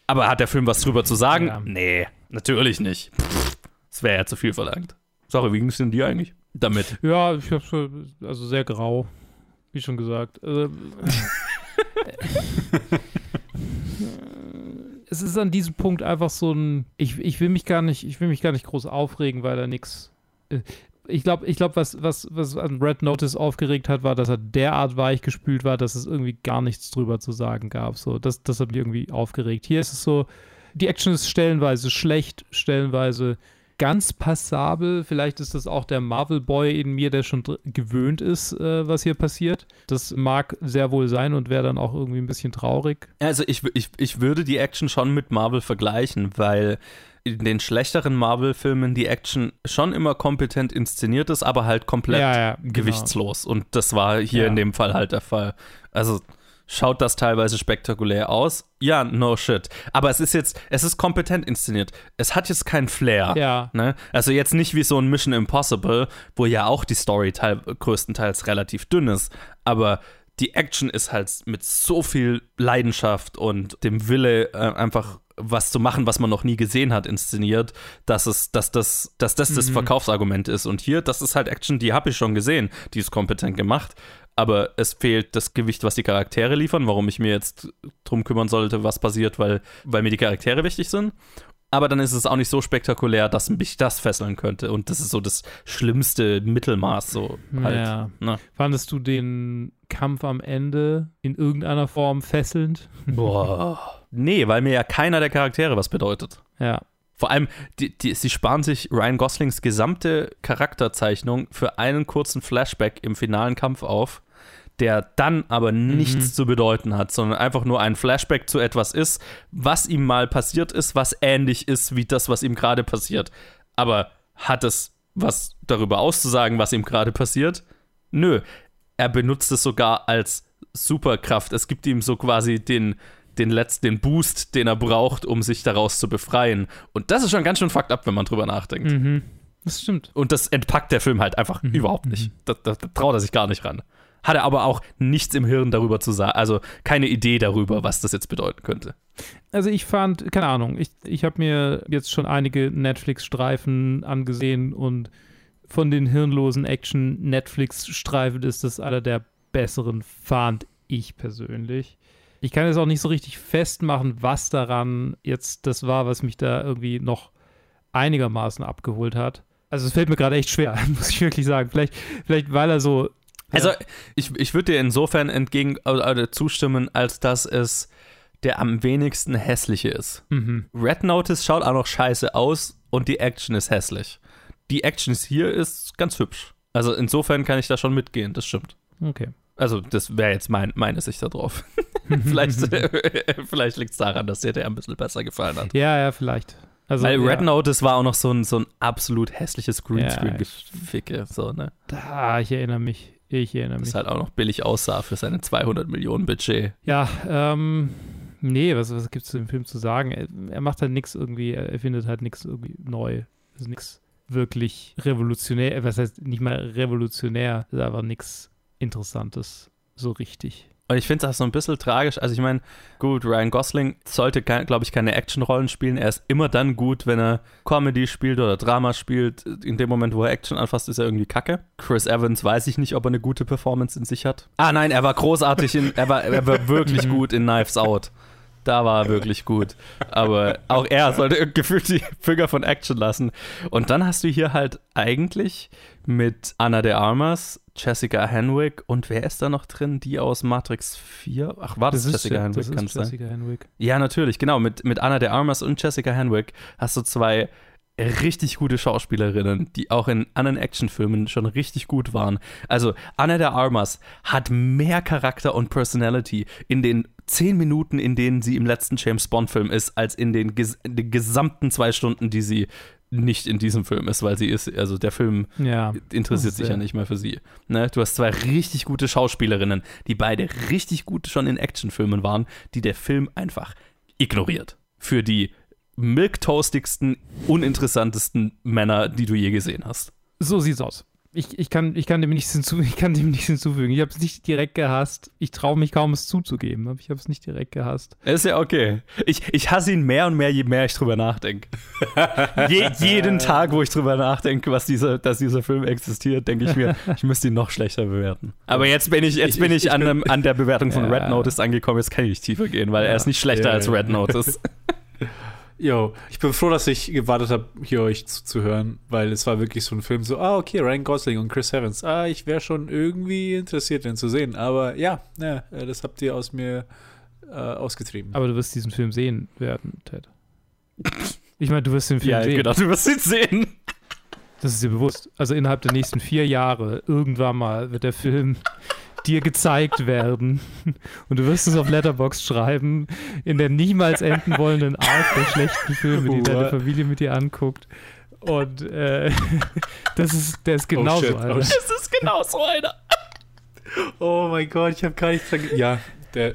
Aber hat der Film was drüber zu sagen? Ja. Nee, natürlich nicht. Das wäre ja zu viel verlangt. Sorry, wie ging es denn dir eigentlich damit? Ja, ich hab's so- also sehr grau, wie schon gesagt. Also, (laughs) es ist an diesem Punkt einfach so ein. Ich, ich will mich gar nicht, ich will mich gar nicht groß aufregen, weil da nichts. Ich glaube, ich glaub, was, was, was an Red Notice aufgeregt hat, war, dass er derart weich gespült war, dass es irgendwie gar nichts drüber zu sagen gab. So, das, das hat mich irgendwie aufgeregt. Hier ist es so, die Action ist stellenweise schlecht, stellenweise ganz passabel. Vielleicht ist das auch der Marvel-Boy in mir, der schon gewöhnt ist, äh, was hier passiert. Das mag sehr wohl sein und wäre dann auch irgendwie ein bisschen traurig. Also ich, ich, ich würde die Action schon mit Marvel vergleichen, weil in den schlechteren Marvel-Filmen die Action schon immer kompetent inszeniert ist, aber halt komplett Ja, ja, genau. gewichtslos. Und das war hier Ja. in dem Fall halt der Fall. Also schaut das teilweise spektakulär aus? Ja, no shit. Aber es ist jetzt, es ist kompetent inszeniert. Es hat jetzt keinen Flair. Ja. Ne? Also jetzt nicht wie so ein Mission Impossible, wo ja auch die Story teil größtenteils relativ dünn ist, aber die Action ist halt mit so viel Leidenschaft und dem Wille, äh, einfach was zu machen, was man noch nie gesehen hat, inszeniert, dass es, dass das, dass das, das Mhm. Verkaufsargument ist. Und hier, das ist halt Action, die habe ich schon gesehen, die ist kompetent gemacht. Aber es fehlt das Gewicht, was die Charaktere liefern, warum ich mir jetzt drum kümmern sollte, was passiert, weil, weil mir die Charaktere wichtig sind. Aber dann ist es auch nicht so spektakulär, dass mich das fesseln könnte. Und das ist so das schlimmste Mittelmaß, so halt. Ja. Ne? Fandest du den Kampf am Ende in irgendeiner Form fesselnd? Boah. Nee, weil mir ja keiner der Charaktere was bedeutet. Ja. Vor allem, die, die, sie sparen sich Ryan Goslings gesamte Charakterzeichnung für einen kurzen Flashback im finalen Kampf auf, der dann aber nichts zu bedeuten hat, sondern einfach nur ein Flashback zu etwas ist, was ihm mal passiert ist, was ähnlich ist wie das, was ihm gerade passiert. Aber hat es was darüber auszusagen, was ihm gerade passiert? Nö. Er benutzt es sogar als Superkraft. Es gibt ihm so quasi den, den letzten Boost, den er braucht, um sich daraus zu befreien. Und das ist schon ganz schön fucked up, wenn man drüber nachdenkt. Mhm. Das stimmt. Und das entpackt der Film halt einfach überhaupt nicht. Da, da, da traut er sich gar nicht ran. Hat er aber auch nichts im Hirn darüber zu sagen, also keine Idee darüber, was das jetzt bedeuten könnte. Also ich fand, keine Ahnung, ich, ich habe mir jetzt schon einige Netflix-Streifen angesehen und von den hirnlosen Action-Netflix-Streifen ist das einer der besseren, fand ich persönlich. Ich kann jetzt auch nicht so richtig festmachen, was daran jetzt das war, was mich da irgendwie noch einigermaßen abgeholt hat. Also es fällt mir gerade echt schwer, (laughs) muss ich wirklich sagen. Vielleicht, vielleicht weil er so Also ich, ich würde dir insofern entgegen äh, zustimmen, als dass es der am wenigsten hässliche ist. Mhm. Red Notice schaut auch noch scheiße aus und die Action ist hässlich. Die Action hier ist ganz hübsch. Also insofern kann ich da schon mitgehen, das stimmt. Okay. Also das wäre jetzt mein, meine Sicht darauf. (laughs) (laughs) vielleicht (laughs) vielleicht liegt es daran, dass dir der ein bisschen besser gefallen hat. Ja, ja, vielleicht. Also, Weil Red ja. Notice war auch noch so ein, so ein absolut hässliches Ja, Greenscreen-Geficke. so, ne? Ah, ich erinnere mich. Ich erinnere mich. Das halt auch noch billig aussah für seine 200 Millionen Budget. Ja, ähm, nee, was, was gibt es im Film zu sagen? Er, er macht halt nichts irgendwie, er findet halt nichts irgendwie neu. Ist nichts wirklich revolutionär, äh, was heißt nicht mal revolutionär, ist einfach nichts Interessantes, so richtig. Und ich finde das so ein bisschen tragisch. Also ich meine, gut, Ryan Gosling sollte, glaube ich, keine Actionrollen spielen. Er ist immer dann gut, wenn er Comedy spielt oder Drama spielt. In dem Moment, wo er Action anfasst, ist er irgendwie kacke. Chris Evans weiß ich nicht, ob er eine gute Performance in sich hat. Ah nein, er war großartig, in, er, war, er war wirklich (laughs) gut in Knives Out. Da war er wirklich gut. Aber auch er sollte gefühlt die Finger von Action lassen. Und dann hast du hier halt eigentlich mit Anna de Armas, Jessica Henwick und wer ist da noch drin? Die aus Matrix 4? Ach, war das, ist, Jessica Henwick? das ist kann Jessica sein? Henwick. Ja, natürlich, genau. Mit, mit Anna de Armas und Jessica Henwick hast du zwei richtig gute Schauspielerinnen, die auch in anderen Actionfilmen schon richtig gut waren. Also Anna de Armas hat mehr Charakter und Personality in den zehn Minuten, in denen sie im letzten James Bond-Film ist, als in den, ges in den gesamten zwei Stunden, die sie nicht in diesem Film ist, weil sie ist, also der Film Ja, interessiert sich ja nicht mehr für sie. Ne? Du hast zwei richtig gute Schauspielerinnen, die beide richtig gut schon in Actionfilmen waren, die der Film einfach ignoriert. Für die milktoastigsten, uninteressantesten Männer, die du je gesehen hast. So sieht's aus. Ich, ich, kann, ich, kann dem nichts hinzu, (laughs) ich kann dem nichts hinzufügen. Ich habe es nicht direkt gehasst. Ich traue mich kaum, es zuzugeben, aber ich habe es nicht direkt gehasst. Ist ja okay. Ich, ich hasse ihn mehr und mehr, je mehr ich drüber nachdenke. Je, jeden (laughs) Tag, wo ich drüber nachdenke, was dieser, dass dieser Film existiert, denke ich mir, ich müsste ihn noch schlechter bewerten. Aber jetzt bin ich, jetzt Ich- bin ich- an, einem, an der Bewertung von (laughs) Ja. Red Notice angekommen. Jetzt kann ich nicht tiefer gehen, weil er ist nicht schlechter Ja, als ja. Red Notice. Jo, ich bin froh, dass ich gewartet habe, hier euch zuzuhören, weil es war wirklich so ein Film, so, ah, okay, Ryan Gosling und Chris Evans. Ah, ich wäre schon irgendwie interessiert, den zu sehen. Aber ja, ja äh, das habt ihr aus mir äh, ausgetrieben. Aber du wirst diesen Film sehen werden, Ted. (laughs) Ich meine, du wirst den Film Ja, sehen. genau, du wirst ihn sehen. Das ist dir bewusst. Also innerhalb der nächsten vier Jahre, irgendwann mal, wird der Film dir gezeigt werden. Und du wirst es auf Letterbox schreiben, in der niemals enden wollenden Art der schlechten Filme, die deine? Familie mit dir anguckt. Und äh, (laughs) das ist, der ist genauso, shit, oh Alter. shit. Es ist genau so einer. Oh mein Gott, ich habe gar nicht dran ge- Ja, der.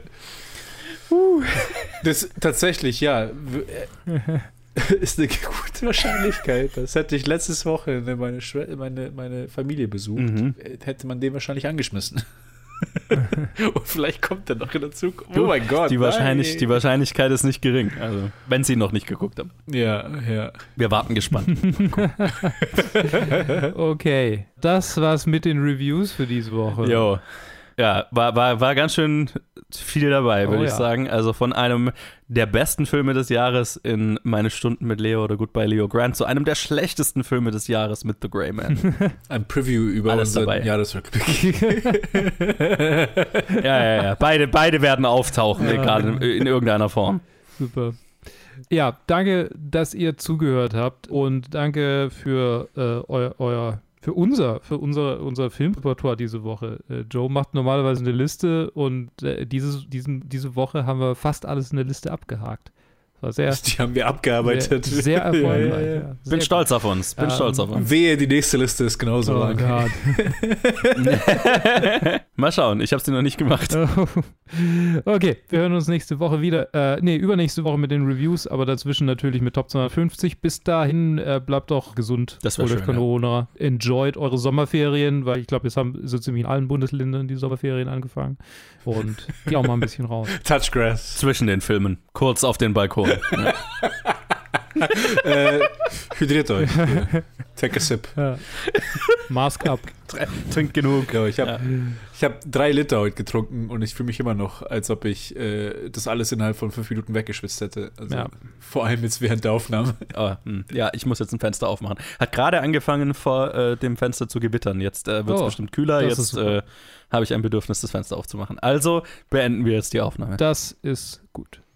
Das tatsächlich, ja. äh, (laughs) Ist eine gute Wahrscheinlichkeit. Das hätte ich letztes Wochenende meine, meine, meine Familie besucht. Mhm. äh, Hätte man den wahrscheinlich angeschmissen. Und vielleicht kommt er noch in der Zukunft. Oh mein Gott. Die, wahrscheinlich, die Wahrscheinlichkeit ist nicht gering. Also, wenn sie ihn noch nicht geguckt haben. Ja, ja. Wir warten gespannt. (laughs) Okay, das war's mit den Reviews für diese Woche. Jo. Ja, war, war, war ganz schön viel dabei, würde Oh ich ja. sagen. Also von einem der besten Filme des Jahres in Meine Stunden mit Leo oder Goodbye Leo Grant zu einem der schlechtesten Filme des Jahres mit The Grey Man. (laughs) Ein Preview über Alles dabei. Jahresrückblick. (laughs) ja, ja, ja. Beide, bebeide werden auftauchen, Ja. egal in, in irgendeiner Form. Super. Ja, danke, dass ihr zugehört habt und danke für äh, euer, euer für unser für unser unser Filmrepertoire diese Woche. Äh, Joe macht normalerweise eine Liste und äh, dieses, diesen, diese Woche haben wir fast alles in der Liste abgehakt. War sehr (laughs) Die haben wir abgearbeitet. Sehr, sehr erfolgreich. (laughs) Ja, ja, ja. ja. Bin stolz auf uns. Bin Ähm, stolz auf uns. Wehe, die nächste Liste ist genauso Oh lang. Gott. (laughs) Mal schauen, ich habe sie noch nicht gemacht. Okay, wir hören uns nächste Woche wieder. Äh, nee, übernächste Woche mit den Reviews, aber dazwischen natürlich mit Top 250. Bis dahin äh, bleibt doch gesund. Das euch schön, ja. Corona. Enjoyt eure Sommerferien, weil ich glaube, jetzt haben so ziemlich in allen Bundesländern die Sommerferien angefangen. Und geh auch mal ein bisschen raus. Touchgrass. Zwischen den Filmen. Kurz auf den Balkon. Ja. (laughs) äh, hydriert euch. Ja. (laughs) Take a sip. Ja. Mask up. (laughs) Trink genug. Ja, ich habe ich hab drei Liter heute getrunken und ich fühle mich immer noch, als ob ich äh, das alles innerhalb von fünf Minuten weggeschwitzt hätte. Also, Ja. Vor allem jetzt während der Aufnahme. Ah, hm. ja, ich muss jetzt ein Fenster aufmachen. Hat gerade angefangen, vor äh, dem Fenster zu gewittern. Jetzt äh, wird es Oh, bestimmt kühler. Jetzt äh, habe ich ein Bedürfnis, das Fenster aufzumachen. Also beenden wir jetzt die Aufnahme. Das ist gut.